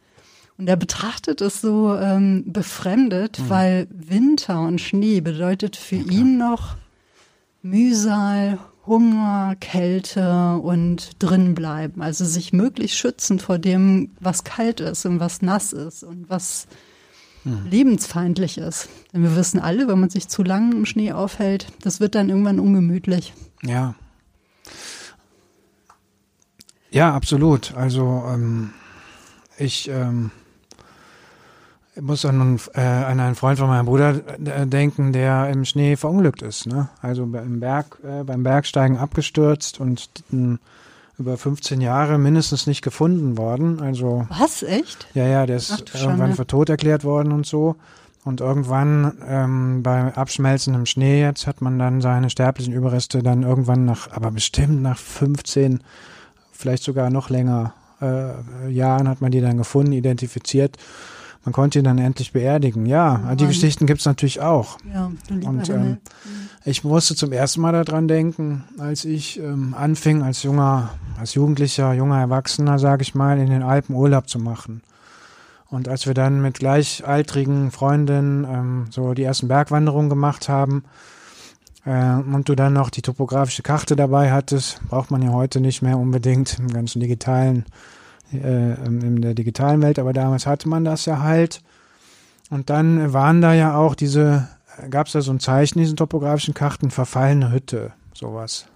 Und er betrachtet es so ähm, befremdet, mhm. weil Winter und Schnee bedeutet für ja, ihn noch Mühsal, Hunger, Kälte und drin bleiben. Also sich möglichst schützen vor dem, was kalt ist und was nass ist und was hm. lebensfeindlich ist. Denn wir wissen alle, wenn man sich zu lange im Schnee aufhält, das wird dann irgendwann ungemütlich. Ja. Ja, absolut. Also ähm, ich ähm, ich muss an, äh, an einen Freund von meinem Bruder äh, denken, der im Schnee verunglückt ist. Ne? Also im Berg, äh, beim Bergsteigen abgestürzt und äh, über 15 Jahre mindestens nicht gefunden worden. Also Was, echt? Ja, ja, der ist Ach, irgendwann für tot erklärt worden und so. Und irgendwann ähm, bei abschmelzendem Schnee jetzt hat man dann seine sterblichen Überreste dann irgendwann nach, aber bestimmt nach 15, vielleicht sogar noch länger äh, Jahren hat man die dann gefunden, identifiziert man konnte ihn dann endlich beerdigen. Ja, oh die Geschichten gibt es natürlich auch. Ja, und ähm, mhm. ich musste zum ersten Mal daran denken, als ich ähm, anfing, als junger, als Jugendlicher, junger Erwachsener, sage ich mal, in den Alpen Urlaub zu machen. Und als wir dann mit gleichaltrigen Freundinnen ähm, so die ersten Bergwanderungen gemacht haben, äh, und du dann noch die topografische Karte dabei hattest, braucht man ja heute nicht mehr unbedingt im ganzen digitalen äh, in der digitalen Welt, aber damals hatte man das ja halt. Und dann waren da ja auch diese, gab es da so ein Zeichen in diesen topografischen Karten, verfallene Hütte, sowas.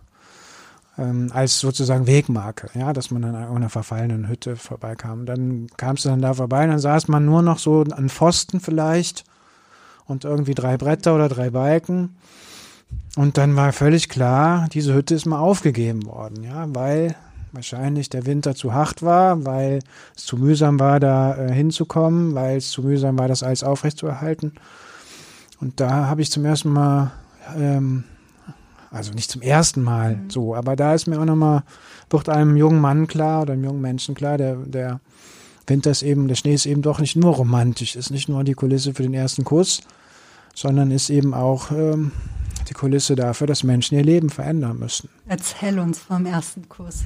Ähm, als sozusagen Wegmarke, ja, dass man an einer verfallenen Hütte vorbeikam. Dann kamst du dann da vorbei, dann saß man nur noch so an Pfosten vielleicht und irgendwie drei Bretter oder drei Balken. Und dann war völlig klar, diese Hütte ist mal aufgegeben worden, ja, weil wahrscheinlich der Winter zu hart war, weil es zu mühsam war, da äh, hinzukommen, weil es zu mühsam war, das alles aufrechtzuerhalten. Und da habe ich zum ersten Mal, ähm, also nicht zum ersten Mal mhm. so, aber da ist mir auch nochmal, wird einem jungen Mann klar oder einem jungen Menschen klar, der, der Winter ist eben, der Schnee ist eben doch nicht nur romantisch, ist nicht nur die Kulisse für den ersten Kuss, sondern ist eben auch ähm, die Kulisse dafür, dass Menschen ihr Leben verändern müssen. Erzähl uns vom ersten Kuss.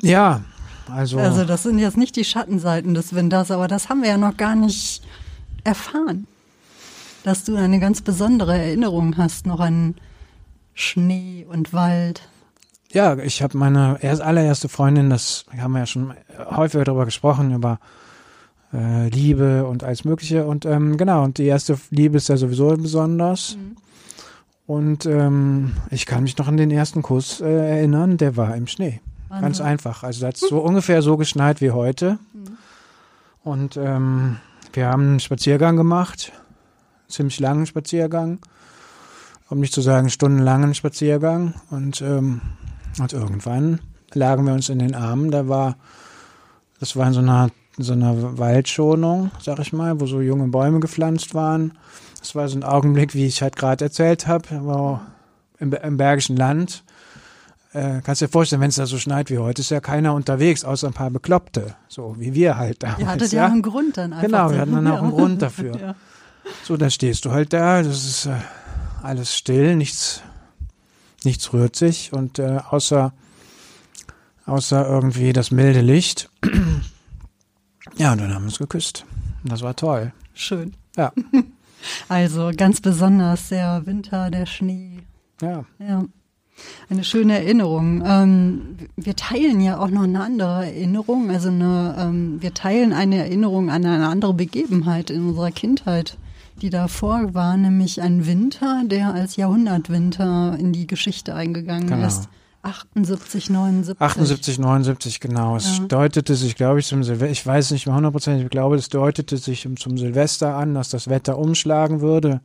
Ja, also. Also, das sind jetzt nicht die Schattenseiten des Winters, aber das haben wir ja noch gar nicht erfahren. Dass du eine ganz besondere Erinnerung hast, noch an Schnee und Wald. Ja, ich habe meine erst, allererste Freundin, das haben wir ja schon häufiger darüber gesprochen, über äh, Liebe und alles Mögliche. Und ähm, genau, und die erste Liebe ist ja sowieso besonders. Mhm. Und ähm, ich kann mich noch an den ersten Kuss äh, erinnern, der war im Schnee. Wahnsinn. Ganz einfach. Also da hat es so ungefähr so geschneit wie heute. Mhm. Und ähm, wir haben einen Spaziergang gemacht, ziemlich langen Spaziergang, um nicht zu sagen stundenlangen Spaziergang. Und, ähm, und irgendwann lagen wir uns in den Armen. Da war, das war in so einer, so einer Waldschonung, sag ich mal, wo so junge Bäume gepflanzt waren. Das war so ein Augenblick, wie ich halt gerade erzählt habe, im, im Bergischen Land äh, kannst dir vorstellen, wenn es da so schneit wie heute, ist ja keiner unterwegs, außer ein paar Bekloppte, so wie wir halt damals. Ihr hattet ja, ja auch einen Grund dann einfach. Genau, wir hatten dann auch einen. Grund dafür. Ja. So, dann stehst du halt da, das ist äh, alles still, nichts, nichts rührt sich und äh, außer, außer irgendwie das milde Licht. ja, und dann haben wir uns geküsst. Und das war toll. Schön. Ja, Also ganz besonders der Winter, der Schnee. ja. Ja. Eine schöne Erinnerung. Ähm, wir teilen ja auch noch eine andere Erinnerung. Also eine, ähm, wir teilen eine Erinnerung an eine andere Begebenheit in unserer Kindheit, die davor war, nämlich ein Winter, der als Jahrhundertwinter in die Geschichte eingegangen Genau. ist. 78, 79. 78, 79, genau. Es Ja. deutete sich, glaube ich, zum Silvester, ich weiß nicht mehr hundertprozentig, ich glaube, es deutete sich zum Silvester an, dass das Wetter umschlagen würde.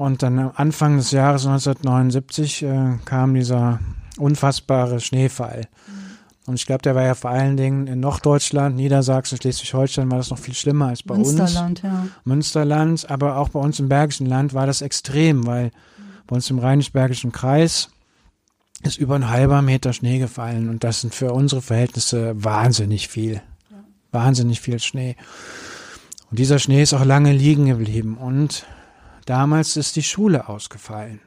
Und dann am Anfang des Jahres 1979 äh, kam dieser unfassbare Schneefall. Und ich glaube, der war ja vor allen Dingen in Norddeutschland, Niedersachsen, Schleswig-Holstein war das noch viel schlimmer als bei uns. Münsterland, ja. Münsterland, aber auch bei uns im Bergischen Land war das extrem, weil bei uns im Rheinisch-Bergischen Kreis ist über ein halber Meter Schnee gefallen und das sind für unsere Verhältnisse wahnsinnig viel. Wahnsinnig viel Schnee. Und dieser Schnee ist auch lange liegen geblieben und damals ist die Schule ausgefallen.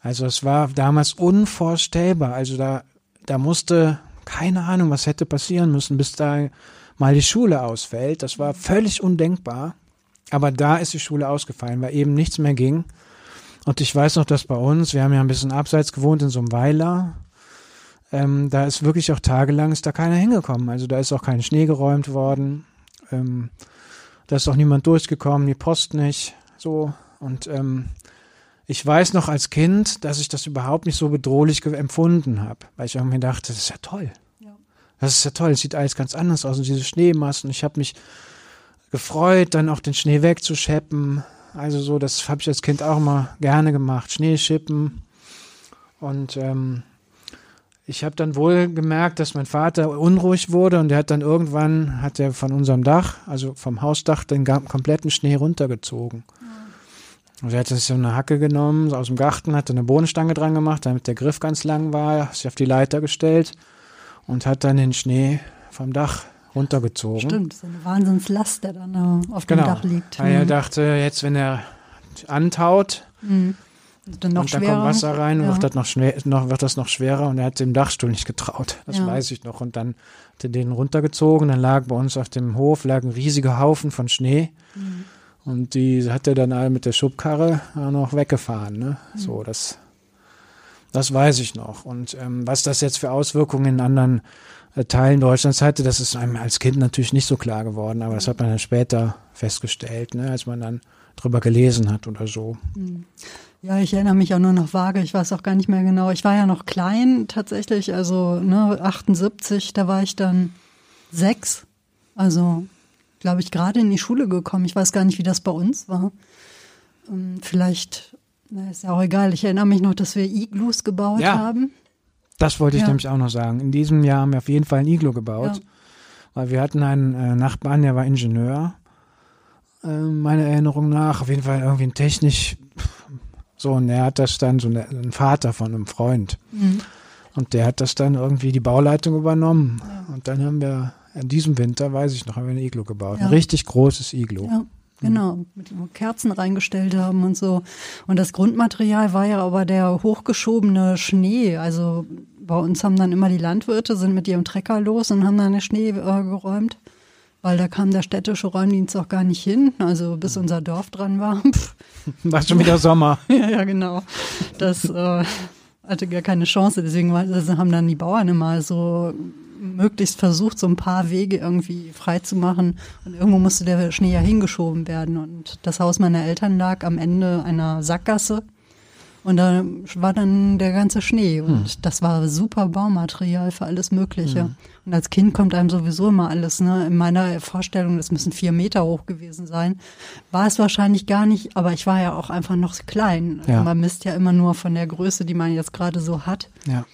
Also es war damals unvorstellbar. Also da, da musste keine Ahnung, was hätte passieren müssen, bis da mal die Schule ausfällt. Das war völlig undenkbar. Aber da ist die Schule ausgefallen, weil eben nichts mehr ging. Und ich weiß noch, dass bei uns, wir haben ja ein bisschen abseits gewohnt in so einem Weiler, ähm, da ist wirklich auch tagelang ist da keiner hingekommen. Also da ist auch kein Schnee geräumt worden. Ähm, da ist auch niemand durchgekommen, die Post nicht. So. Und ähm, ich weiß noch als Kind, dass ich das überhaupt nicht so bedrohlich empfunden habe, weil ich irgendwie dachte, das ist ja toll. Ja. Das ist ja toll, es sieht alles ganz anders aus und diese Schneemassen. Ich habe mich gefreut, dann auch den Schnee wegzuscheppen. Also so, das habe ich als Kind auch immer gerne gemacht, Schneeschippen. Und ähm, ich habe dann wohl gemerkt, dass mein Vater unruhig wurde und der hat dann irgendwann, hat er von unserem Dach, also vom Hausdach, den kompletten Schnee runtergezogen. Und er hat sich so eine Hacke genommen, so aus dem Garten, hat eine Bohnenstange dran gemacht, damit der Griff ganz lang war, sich auf die Leiter gestellt und hat dann den Schnee vom Dach runtergezogen. Stimmt, so eine Wahnsinnslast, der dann äh, auf Genau. dem Dach liegt. Weil er Mhm. dachte, jetzt, wenn er antaut Mhm. Dann noch und dann schwerer. kommt Wasser rein, Ja. wird, das noch schwer, noch, wird das noch schwerer und er hat dem Dachstuhl nicht getraut. Das Ja. weiß ich noch. Und dann hat er den runtergezogen, dann lag bei uns auf dem Hof lag ein riesiger Haufen von Schnee. Mhm. Und die hat er dann alle mit der Schubkarre noch weggefahren. Ne? Mhm. So, das, das weiß ich noch. Und ähm, was das jetzt für Auswirkungen in anderen äh, Teilen Deutschlands hatte, das ist einem als Kind natürlich nicht so klar geworden, aber das hat man dann später festgestellt, ne? als man dann drüber gelesen hat oder so. Ja, ich erinnere mich auch nur noch vage, ich weiß auch gar nicht mehr genau. Ich war ja noch klein tatsächlich, also ne, 78, da war ich dann sechs. Also, glaube ich, gerade in die Schule gekommen. Ich weiß gar nicht, wie das bei uns war. Ähm, vielleicht, na, ist ja auch egal. Ich erinnere mich noch, dass wir Iglus gebaut Ja. haben. Das wollte ich Ja. nämlich auch noch sagen. In diesem Jahr haben wir auf jeden Fall ein Iglo gebaut, Ja. weil wir hatten einen äh, Nachbarn, der war Ingenieur, äh, meiner Erinnerung nach. Auf jeden Fall irgendwie ein technisch, so, und er hat das dann, so eine, ein Vater von einem Freund. Mhm. Und der hat das dann irgendwie die Bauleitung übernommen. Und dann haben wir in diesem Winter, weiß ich noch, haben wir ein Iglo gebaut. Ja. Ein richtig großes Iglo. Ja, genau. Mit dem wir Kerzen reingestellt haben und so. Und das Grundmaterial war ja aber der hochgeschobene Schnee. Also bei uns haben dann immer die Landwirte sind mit ihrem Trecker los und haben dann den Schnee äh, geräumt. Weil da kam der städtische Räumdienst auch gar nicht hin, also bis unser Dorf dran war. Pff. War schon wieder Sommer. ja, ja, genau. Das äh, hatte gar keine Chance. Deswegen haben dann die Bauern immer so möglichst versucht, so ein paar Wege irgendwie frei zu machen. Und irgendwo musste der Schnee ja hingeschoben werden. Und das Haus meiner Eltern lag am Ende einer Sackgasse. Und da war dann der ganze Schnee. Und das war super Baumaterial für alles Mögliche. Und als Kind kommt einem sowieso immer alles. Ne? In meiner Vorstellung, das müssen vier Meter hoch gewesen sein. War es wahrscheinlich gar nicht, aber ich war ja auch einfach noch klein. Ja. Man misst ja immer nur von der Größe, die man jetzt gerade so hat. Ja.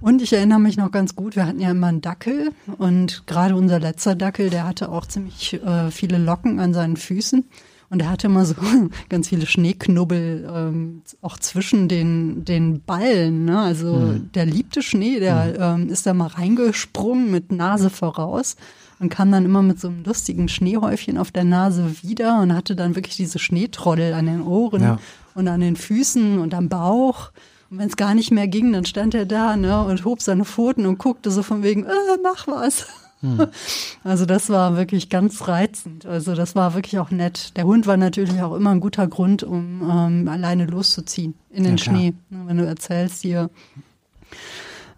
Und ich erinnere mich noch ganz gut, wir hatten ja immer einen Dackel und gerade unser letzter Dackel, der hatte auch ziemlich äh, viele Locken an seinen Füßen. Und er hatte immer so ganz viele Schneeknubbel ähm, auch zwischen den, den Ballen. Ne? Also mhm. der liebte Schnee, der mhm. ähm, ist da mal reingesprungen mit Nase voraus und kam dann immer mit so einem lustigen Schneehäufchen auf der Nase wieder und hatte dann wirklich diese Schneetroddel an den Ohren ja. und an den Füßen und am Bauch. Und wenn es gar nicht mehr ging, dann stand er da ne, und hob seine Pfoten und guckte so von wegen, äh, mach was. Hm. Also das war wirklich ganz reizend. Also das war wirklich auch nett. Der Hund war natürlich auch immer ein guter Grund, um ähm, alleine loszuziehen in den ja, Schnee. Ne, wenn du erzählst hier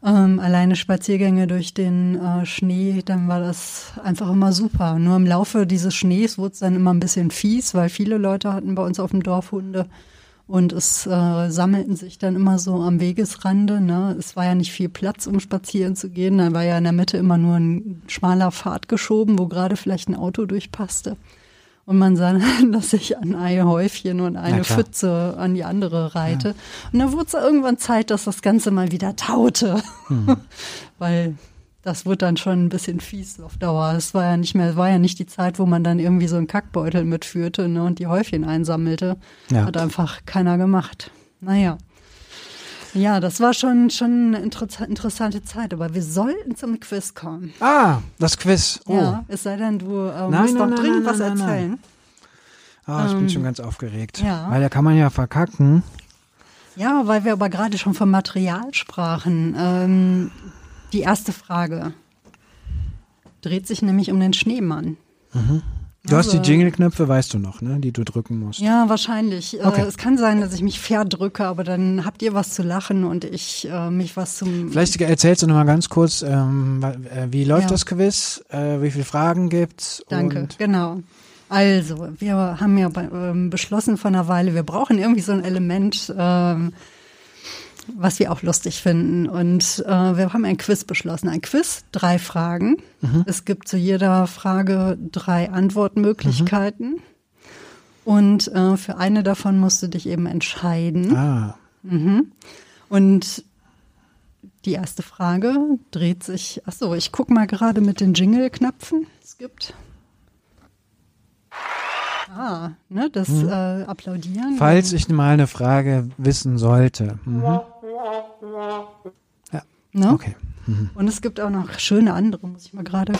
ähm, alleine Spaziergänge durch den äh, Schnee, dann war das einfach immer super. Nur im Laufe dieses Schnees wurde es dann immer ein bisschen fies, weil viele Leute hatten bei uns auf dem Dorf Hunde. Und es äh, sammelten sich dann immer so am Wegesrande. Ne? Es war ja nicht viel Platz, um spazieren zu gehen. Da war ja in der Mitte immer nur ein schmaler Pfad geschoben, wo gerade vielleicht ein Auto durchpasste. Und man sah dann, dass ich an ein Häufchen und eine Pfütze an die andere reite. Ja. Und dann wurde es irgendwann Zeit, dass das Ganze mal wieder taute. Hm. Weil das wurde dann schon ein bisschen fies auf Dauer. Es war ja nicht mehr, war ja nicht die Zeit, wo man dann irgendwie so einen Kackbeutel mitführte ne, und die Häufchen einsammelte. Ja. Hat einfach keiner gemacht. Naja. Ja, das war schon, schon eine interessante Zeit, aber wir sollten zum Quiz kommen. Ah, das Quiz. Oh. Ja, es sei denn, du äh, nein, musst nein, noch dringend nein, was erzählen. Ah, ich ähm, bin schon ganz aufgeregt. Ja. Weil da kann man ja verkacken. Ja, weil wir aber gerade schon vom Material sprachen. Ähm, die erste Frage dreht sich nämlich um den Schneemann. Mhm. Du hast die also Jingle-Knöpfe, weißt du noch, ne, die du drücken musst. Ja, wahrscheinlich. Äh, okay. Äh, es kann sein, dass ich mich verdrücke, aber dann habt ihr was zu lachen und ich äh, mich was zum. Vielleicht erzählst du noch mal ganz kurz, ähm, äh, wie läuft ja. das Quiz, äh, wie viele Fragen gibt's? Danke, genau. Also, wir haben ja bei, ähm, beschlossen vor einer Weile, wir brauchen irgendwie so ein Element, ähm, was wir auch lustig finden. Und äh, wir haben ein Quiz beschlossen. Ein Quiz, drei Fragen. Mhm. Es gibt zu jeder Frage drei Antwortmöglichkeiten. Mhm. Und äh, für eine davon musst du dich eben entscheiden. Ah. Mhm. Und die erste Frage dreht sich, ach so, ich gucke mal gerade mit den Jingle-Knöpfen. Es gibt Ah, ne, das mhm. äh, Applaudieren. Falls ich mal eine Frage wissen sollte. Mhm. Ja. Ne? Okay. Mhm. Und es gibt auch noch schöne andere, muss ich mal gerade.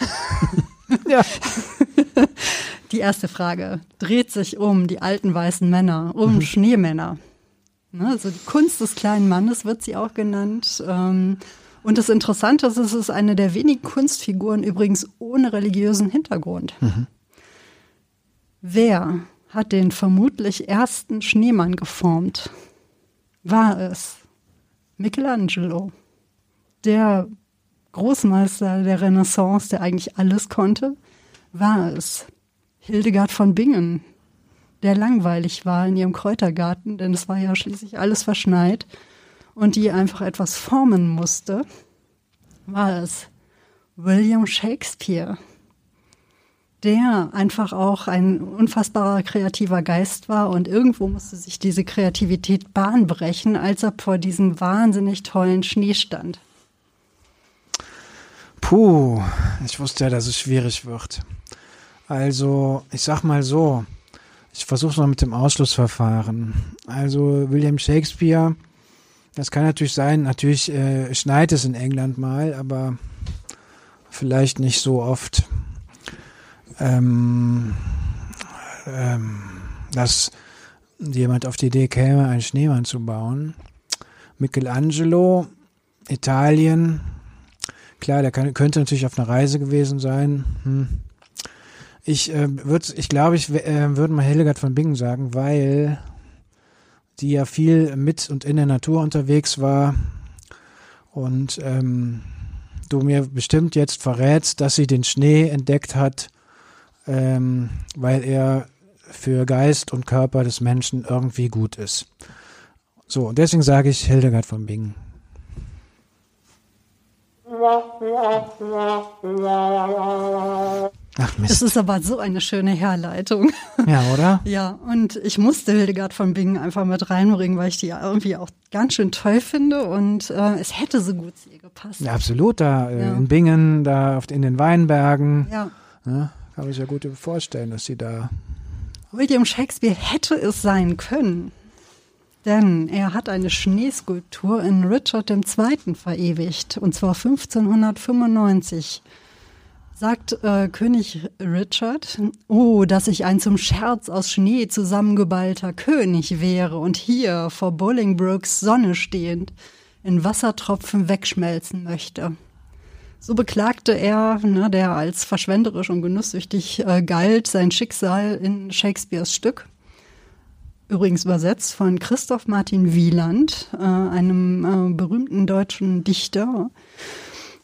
ja. Die erste Frage dreht sich um die alten weißen Männer, um mhm. Schneemänner. Ne, also die Kunst des kleinen Mannes wird sie auch genannt. Ähm, und das Interessante ist, es ist eine der wenigen Kunstfiguren übrigens ohne religiösen Hintergrund. Mhm. Wer hat den vermutlich ersten Schneemann geformt? War es Michelangelo, der Großmeister der Renaissance, der eigentlich alles konnte? War es Hildegard von Bingen, der langweilig war in ihrem Kräutergarten, denn es war ja schließlich alles verschneit und die einfach etwas formen musste? War es William Shakespeare, der einfach auch ein unfassbarer kreativer Geist war und irgendwo musste sich diese Kreativität Bahn brechen, als er vor diesem wahnsinnig tollen Schnee stand. Puh, ich wusste ja, dass es schwierig wird. Also, ich sag mal so, ich versuche es mal mit dem Ausschlussverfahren. Also, William Shakespeare, das kann natürlich sein, natürlich äh, schneit es in England mal, aber vielleicht nicht so oft ähm, ähm, dass jemand auf die Idee käme, einen Schneemann zu bauen. Michelangelo, Italien, klar, der kann, könnte natürlich auf einer Reise gewesen sein. Hm. Ich äh, würde, ich glaube, ich äh, würde mal Hildegard von Bingen sagen, weil die ja viel mit und in der Natur unterwegs war und ähm, du mir bestimmt jetzt verrätst, dass sie den Schnee entdeckt hat ähm, weil er für Geist und Körper des Menschen irgendwie gut ist. So, und deswegen sage ich Hildegard von Bingen. Ach Mist. Das ist aber so eine schöne Herleitung. Ja, oder? ja, und ich musste Hildegard von Bingen einfach mit reinbringen, weil ich die irgendwie auch ganz schön toll finde und äh, es hätte so gut zu ihr gepasst. Ja, absolut, da äh, ja. in Bingen, da in den Weinbergen. Ja. ja. Kann ich ja gut vorstellen, dass sie da William Shakespeare hätte es sein können, denn er hat eine Schneeskulptur in Richard II. verewigt, und zwar 1595 sagt äh, König Richard, oh, dass ich ein zum Scherz aus Schnee zusammengeballter König wäre und hier vor Bolingbrookes Sonne stehend in Wassertropfen wegschmelzen möchte. So beklagte er, ne, der als verschwenderisch und genusssüchtig äh, galt, sein Schicksal in Shakespeares Stück. Übrigens übersetzt von Christoph Martin Wieland, äh, einem äh, berühmten deutschen Dichter.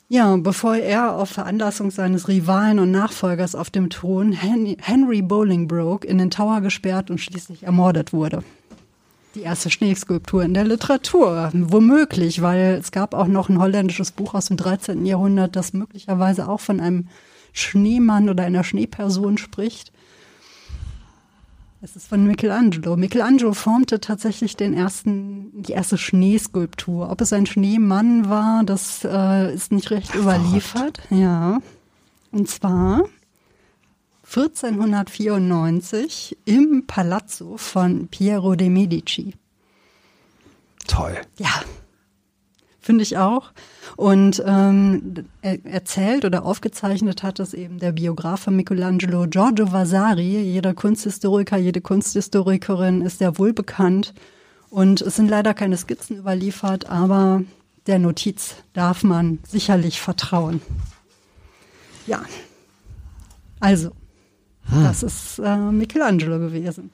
Ja, bevor er auf Veranlassung seines Rivalen und Nachfolgers auf dem Thron Henry Bolingbroke in den Tower gesperrt und schließlich ermordet wurde. Die erste Schneeskulptur in der Literatur, womöglich, weil es gab auch noch ein holländisches Buch aus dem 13. Jahrhundert, das möglicherweise auch von einem Schneemann oder einer Schneeperson spricht. Es ist von Michelangelo. Michelangelo formte tatsächlich den ersten, die erste Schneeskulptur. Ob es ein Schneemann war, das äh, ist nicht recht Ach, überliefert. Ja. Und zwar 1494 im Palazzo von Piero de Medici. Toll. Ja, finde ich auch. Und ähm, er, erzählt oder aufgezeichnet hat es eben der Biograf von Michelangelo Giorgio Vasari. Jeder Kunsthistoriker, jede Kunsthistorikerin ist ja wohl bekannt. Und es sind leider keine Skizzen überliefert, aber der Notiz darf man sicherlich vertrauen. Ja, also, hm. das ist äh, Michelangelo gewesen.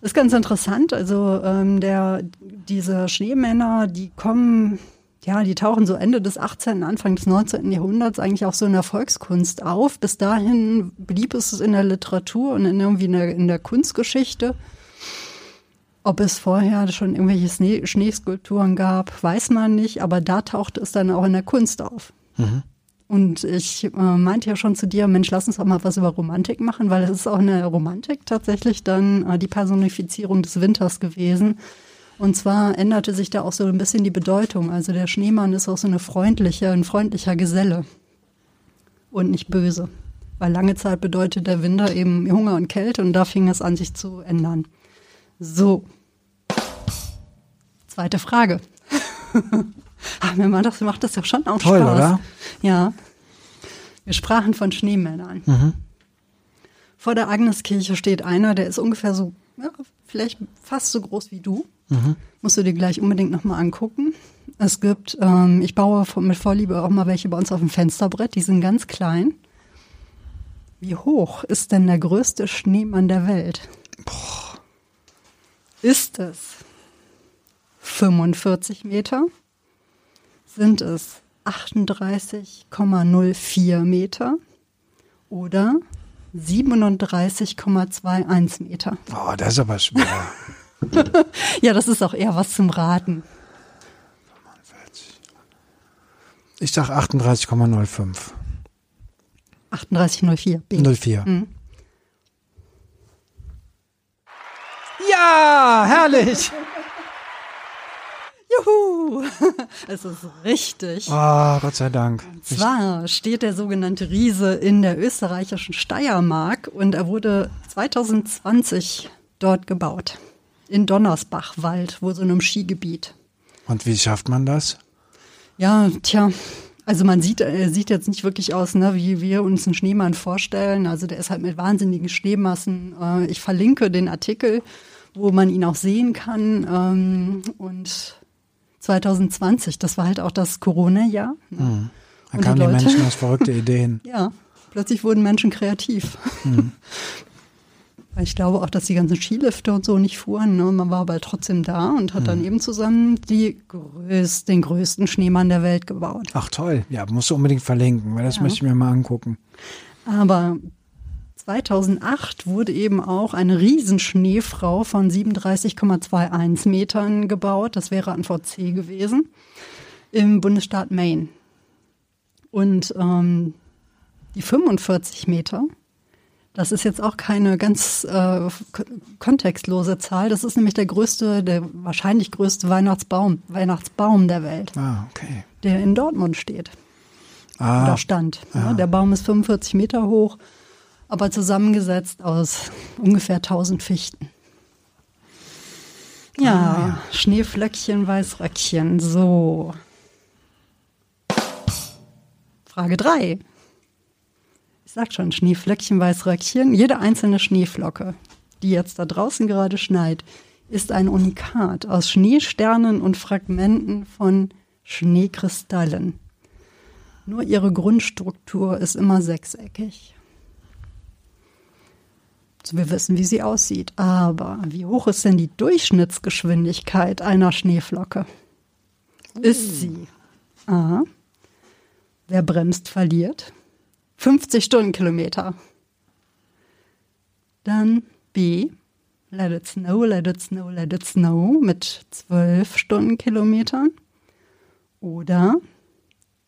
Ist ganz interessant. Also ähm, der, diese Schneemänner, die kommen ja, die tauchen so Ende des 18., Anfang des 19. Jahrhunderts eigentlich auch so in der Volkskunst auf. Bis dahin blieb es in der Literatur und in irgendwie in der, in der Kunstgeschichte. Ob es vorher schon irgendwelche Schnee Schneeskulpturen gab, weiß man nicht, aber da tauchte es dann auch in der Kunst auf. Mhm. Und ich äh, meinte ja schon zu dir, Mensch, lass uns doch mal was über Romantik machen, weil es ist auch eine Romantik tatsächlich dann äh, die Personifizierung des Winters gewesen. Und zwar änderte sich da auch so ein bisschen die Bedeutung. Also der Schneemann ist auch so eine freundliche, ein freundlicher Geselle und nicht böse. Weil lange Zeit bedeutet der Winter eben Hunger und Kälte und da fing es an, sich zu ändern. So. Zweite Frage. Ach, mir macht das, macht das ja schon auch Toll, Spaß. Oder? Ja. Wir sprachen von Schneemännern. Mhm. Vor der Agneskirche steht einer, der ist ungefähr so, ja, vielleicht fast so groß wie du. Mhm. Musst du dir gleich unbedingt nochmal angucken. Es gibt, ähm, ich baue mit Vorliebe auch mal welche bei uns auf dem Fensterbrett, die sind ganz klein. Wie hoch ist denn der größte Schneemann der Welt? Boah. Ist es 45 Meter? Sind es 38,04 Meter? Oder 37,21 Meter? Oh, das ist aber schwer. ja, das ist auch eher was zum Raten. Ich sag 38,05. 38,04. B. 04. Mhm. Ja, herrlich. Juhu! Es ist richtig. Oh, Gott sei Dank. Und zwar steht der sogenannte Riese in der österreichischen Steiermark und er wurde 2020 dort gebaut in Donnersbachwald, wo so einem Skigebiet. Und wie schafft man das? Ja, tja, also man sieht, er sieht jetzt nicht wirklich aus, ne, wie wir uns einen Schneemann vorstellen. Also der ist halt mit wahnsinnigen Schneemassen. Äh, ich verlinke den Artikel, wo man ihn auch sehen kann. Ähm, und 2020, das war halt auch das Corona-Jahr. Ne? Mhm. Da kamen die, die Menschen aus verrückte Ideen. ja, plötzlich wurden Menschen kreativ. Mhm. Weil ich glaube auch, dass die ganzen Skilifte und so nicht fuhren. Ne? Man war aber trotzdem da und hat hm. dann eben zusammen größ, den größten Schneemann der Welt gebaut. Ach toll, ja, musst du unbedingt verlinken, weil das ja. möchte ich mir mal angucken. Aber 2008 wurde eben auch eine Riesenschneefrau von 37,21 Metern gebaut. Das wäre ein VC gewesen im Bundesstaat Maine. Und ähm, die 45 Meter das ist jetzt auch keine ganz äh, kontextlose Zahl. Das ist nämlich der größte, der wahrscheinlich größte Weihnachtsbaum, Weihnachtsbaum der Welt. Ah, okay. Der in Dortmund steht. Ah, Oder stand. Ah. Ja, der Baum ist 45 Meter hoch. Aber zusammengesetzt aus ungefähr 1000 Fichten. Ja, ah, ja. Schneeflöckchen, Weißröckchen, so. Frage 3. Ich sag schon, Schneeflöckchen, Weißröckchen. Jede einzelne Schneeflocke, die jetzt da draußen gerade schneit, ist ein Unikat aus Schneesternen und Fragmenten von Schneekristallen. Nur ihre Grundstruktur ist immer sechseckig. Wir wissen, wie sie aussieht. Aber wie hoch ist denn die Durchschnittsgeschwindigkeit einer Schneeflocke? Ist sie A. Wer bremst, verliert. 50 Stundenkilometer. Dann B. Let It Snow, Let It Snow, Let It Snow mit 12 Stundenkilometern. Oder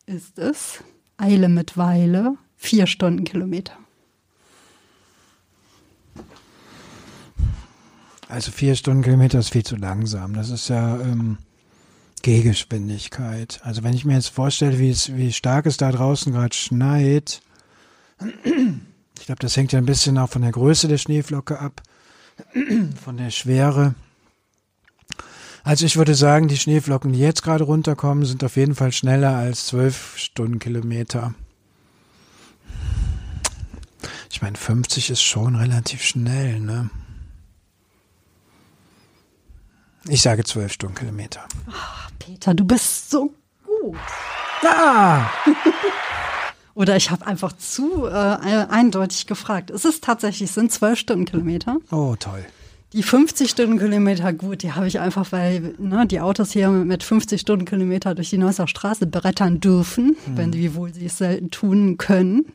ist es Eile mit Weile, 4 Stundenkilometer. Also vier Stundenkilometer ist viel zu langsam. Das ist ja ähm, Gehgeschwindigkeit. Also wenn ich mir jetzt vorstelle, wie, es, wie stark es da draußen gerade schneit, ich glaube, das hängt ja ein bisschen auch von der Größe der Schneeflocke ab, von der Schwere. Also ich würde sagen, die Schneeflocken, die jetzt gerade runterkommen, sind auf jeden Fall schneller als zwölf Stundenkilometer. Ich meine, 50 ist schon relativ schnell, ne? Ich sage zwölf Stundenkilometer. Ach, Peter, du bist so gut. Ah! Oder ich habe einfach zu äh, eindeutig gefragt. Es ist tatsächlich, es sind zwölf Stundenkilometer. Oh, toll. Die 50 Stundenkilometer, gut, die habe ich einfach, weil ne, die Autos hier mit 50 Stundenkilometer durch die Neusser Straße brettern dürfen, hm. wenn sie wohl sie es selten tun können.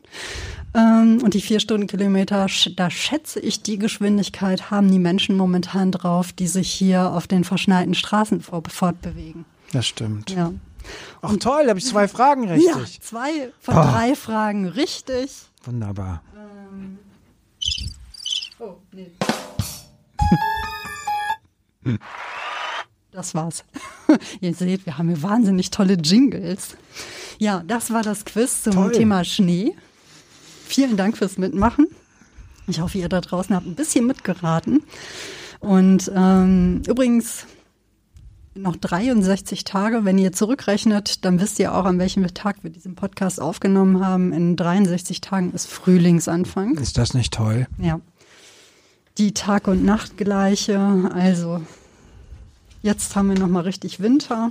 Ähm, und die vier Stundenkilometer, da schätze ich die Geschwindigkeit, haben die Menschen momentan drauf, die sich hier auf den verschneiten Straßen fortbewegen. Das stimmt. Ja. Ach und, toll, da habe ich zwei Fragen richtig. Ja, zwei von oh. drei Fragen richtig. Wunderbar. Ähm. Oh, nee. Das war's. Ihr seht, wir haben hier wahnsinnig tolle Jingles. Ja, das war das Quiz zum Toll. Thema Schnee. Vielen Dank fürs Mitmachen. Ich hoffe, ihr da draußen habt ein bisschen mitgeraten. Und ähm, übrigens, noch 63 Tage. Wenn ihr zurückrechnet, dann wisst ihr auch, an welchem Tag wir diesen Podcast aufgenommen haben. In 63 Tagen ist Frühlingsanfang. Ist das nicht toll? Ja. Die Tag- und Nachtgleiche. Also, jetzt haben wir nochmal richtig Winter.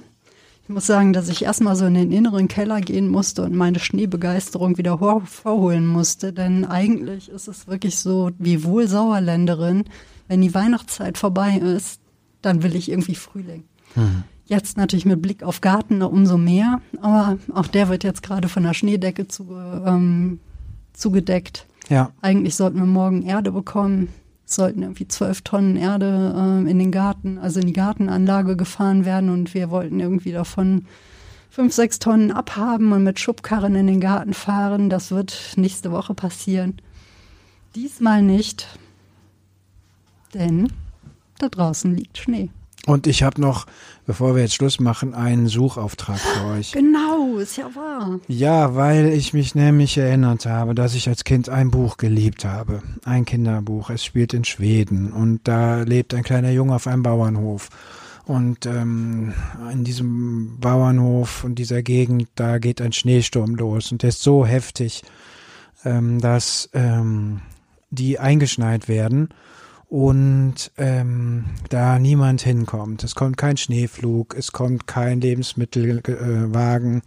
Ich muss sagen, dass ich erstmal so in den inneren Keller gehen musste und meine Schneebegeisterung wieder vorholen musste. Denn eigentlich ist es wirklich so, wie wohl Sauerländerin, wenn die Weihnachtszeit vorbei ist, dann will ich irgendwie Frühling. Mhm. Jetzt natürlich mit Blick auf Garten umso mehr, aber auch der wird jetzt gerade von der Schneedecke zu, ähm, zugedeckt. Ja. Eigentlich sollten wir morgen Erde bekommen. Sollten irgendwie zwölf Tonnen Erde ähm, in den Garten, also in die Gartenanlage gefahren werden und wir wollten irgendwie davon fünf, sechs Tonnen abhaben und mit Schubkarren in den Garten fahren. Das wird nächste Woche passieren. Diesmal nicht, denn da draußen liegt Schnee. Und ich habe noch, bevor wir jetzt Schluss machen, einen Suchauftrag für euch. Genau, ist ja wahr. Ja, weil ich mich nämlich erinnert habe, dass ich als Kind ein Buch geliebt habe. Ein Kinderbuch. Es spielt in Schweden und da lebt ein kleiner Junge auf einem Bauernhof. Und ähm, in diesem Bauernhof und dieser Gegend, da geht ein Schneesturm los und der ist so heftig, ähm, dass ähm, die eingeschneit werden und ähm, da niemand hinkommt. Es kommt kein Schneeflug, es kommt kein Lebensmittelwagen,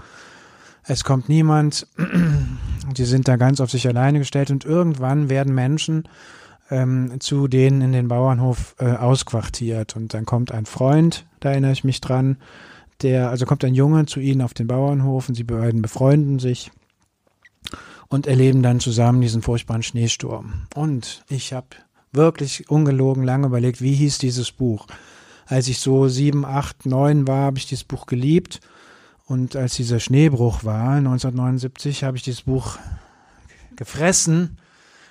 es kommt niemand. Die sind da ganz auf sich alleine gestellt und irgendwann werden Menschen ähm, zu denen in den Bauernhof äh, ausquartiert und dann kommt ein Freund, da erinnere ich mich dran, der, also kommt ein Junge zu ihnen auf den Bauernhof und sie beiden befreunden sich und erleben dann zusammen diesen furchtbaren Schneesturm. Und ich habe wirklich ungelogen lange überlegt, wie hieß dieses Buch. Als ich so sieben, acht, neun war, habe ich dieses Buch geliebt. Und als dieser Schneebruch war, 1979, habe ich dieses Buch gefressen,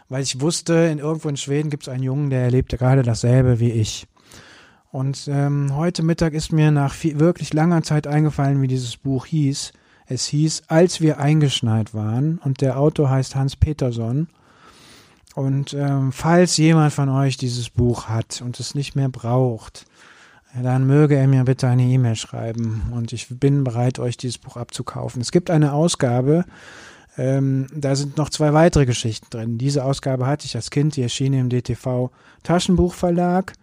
weil ich wusste, in irgendwo in Schweden gibt es einen Jungen, der erlebt gerade dasselbe wie ich. Und ähm, heute Mittag ist mir nach viel, wirklich langer Zeit eingefallen, wie dieses Buch hieß. Es hieß, als wir eingeschneit waren, und der Autor heißt Hans Peterson. Und ähm, falls jemand von euch dieses Buch hat und es nicht mehr braucht, dann möge er mir bitte eine E-Mail schreiben und ich bin bereit, euch dieses Buch abzukaufen. Es gibt eine Ausgabe, ähm, da sind noch zwei weitere Geschichten drin. Diese Ausgabe hatte ich als Kind, die erschien im DTV Taschenbuchverlag.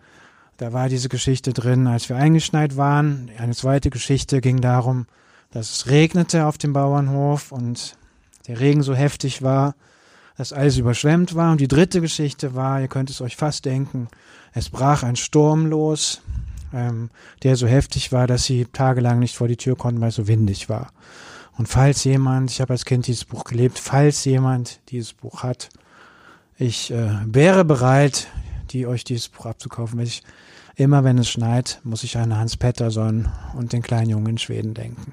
Da war diese Geschichte drin, als wir eingeschneit waren. Eine zweite Geschichte ging darum, dass es regnete auf dem Bauernhof und der Regen so heftig war, dass alles überschwemmt war. Und die dritte Geschichte war, ihr könnt es euch fast denken, es brach ein Sturm los, ähm, der so heftig war, dass sie tagelang nicht vor die Tür konnten, weil es so windig war. Und falls jemand, ich habe als Kind dieses Buch gelebt, falls jemand dieses Buch hat, ich äh, wäre bereit, die euch dieses Buch abzukaufen. Ich, immer wenn es schneit, muss ich an Hans Pettersson und den kleinen Jungen in Schweden denken.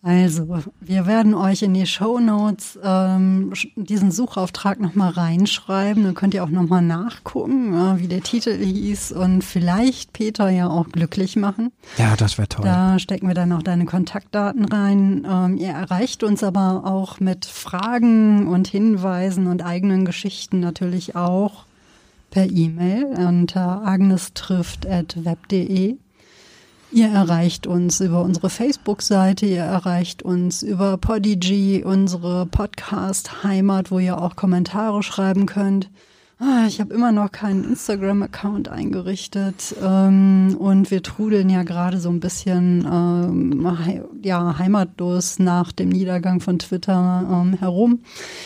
Also, wir werden euch in die Show Notes ähm, diesen Suchauftrag nochmal reinschreiben. Dann könnt ihr auch nochmal nachgucken, äh, wie der Titel hieß und vielleicht Peter ja auch glücklich machen. Ja, das wäre toll. Da stecken wir dann auch deine Kontaktdaten rein. Ähm, ihr erreicht uns aber auch mit Fragen und Hinweisen und eigenen Geschichten natürlich auch per E-Mail unter agnestrifft.web.de. Ihr erreicht uns über unsere Facebook-Seite, ihr erreicht uns über Podigy, unsere Podcast-Heimat, wo ihr auch Kommentare schreiben könnt. Ah, ich habe immer noch keinen Instagram-Account eingerichtet ähm, und wir trudeln ja gerade so ein bisschen ähm, ja, heimatlos nach dem Niedergang von Twitter ähm, herum.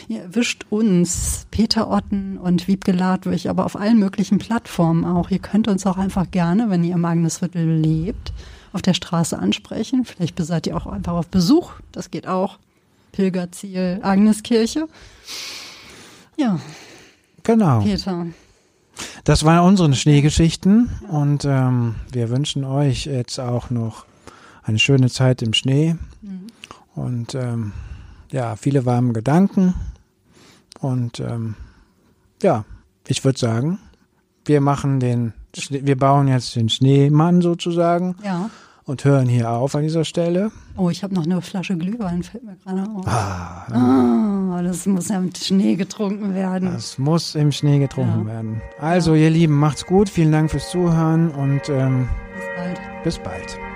Ihr erwischt uns, Peter Otten und Wiebke Ladwig, aber auf allen möglichen Plattformen auch. Ihr könnt uns auch einfach gerne, wenn ihr im Agnesviertel lebt, auf der Straße ansprechen. Vielleicht seid ihr auch einfach auf Besuch, das geht auch. Pilgerziel Agneskirche. Ja. Genau. Peter. Das waren unsere Schneegeschichten und ähm, wir wünschen euch jetzt auch noch eine schöne Zeit im Schnee mhm. und ähm, ja, viele warme Gedanken und ähm, ja, ich würde sagen, wir machen den, Schnee, wir bauen jetzt den Schneemann sozusagen. Ja und hören hier auf an dieser Stelle. Oh, ich habe noch eine Flasche Glühwein, fällt mir gerade auf. Ah, ah, das muss ja im Schnee getrunken werden. Das muss im Schnee getrunken ja. werden. Also, ihr Lieben, macht's gut. Vielen Dank fürs Zuhören und ähm, bis bald. Bis bald.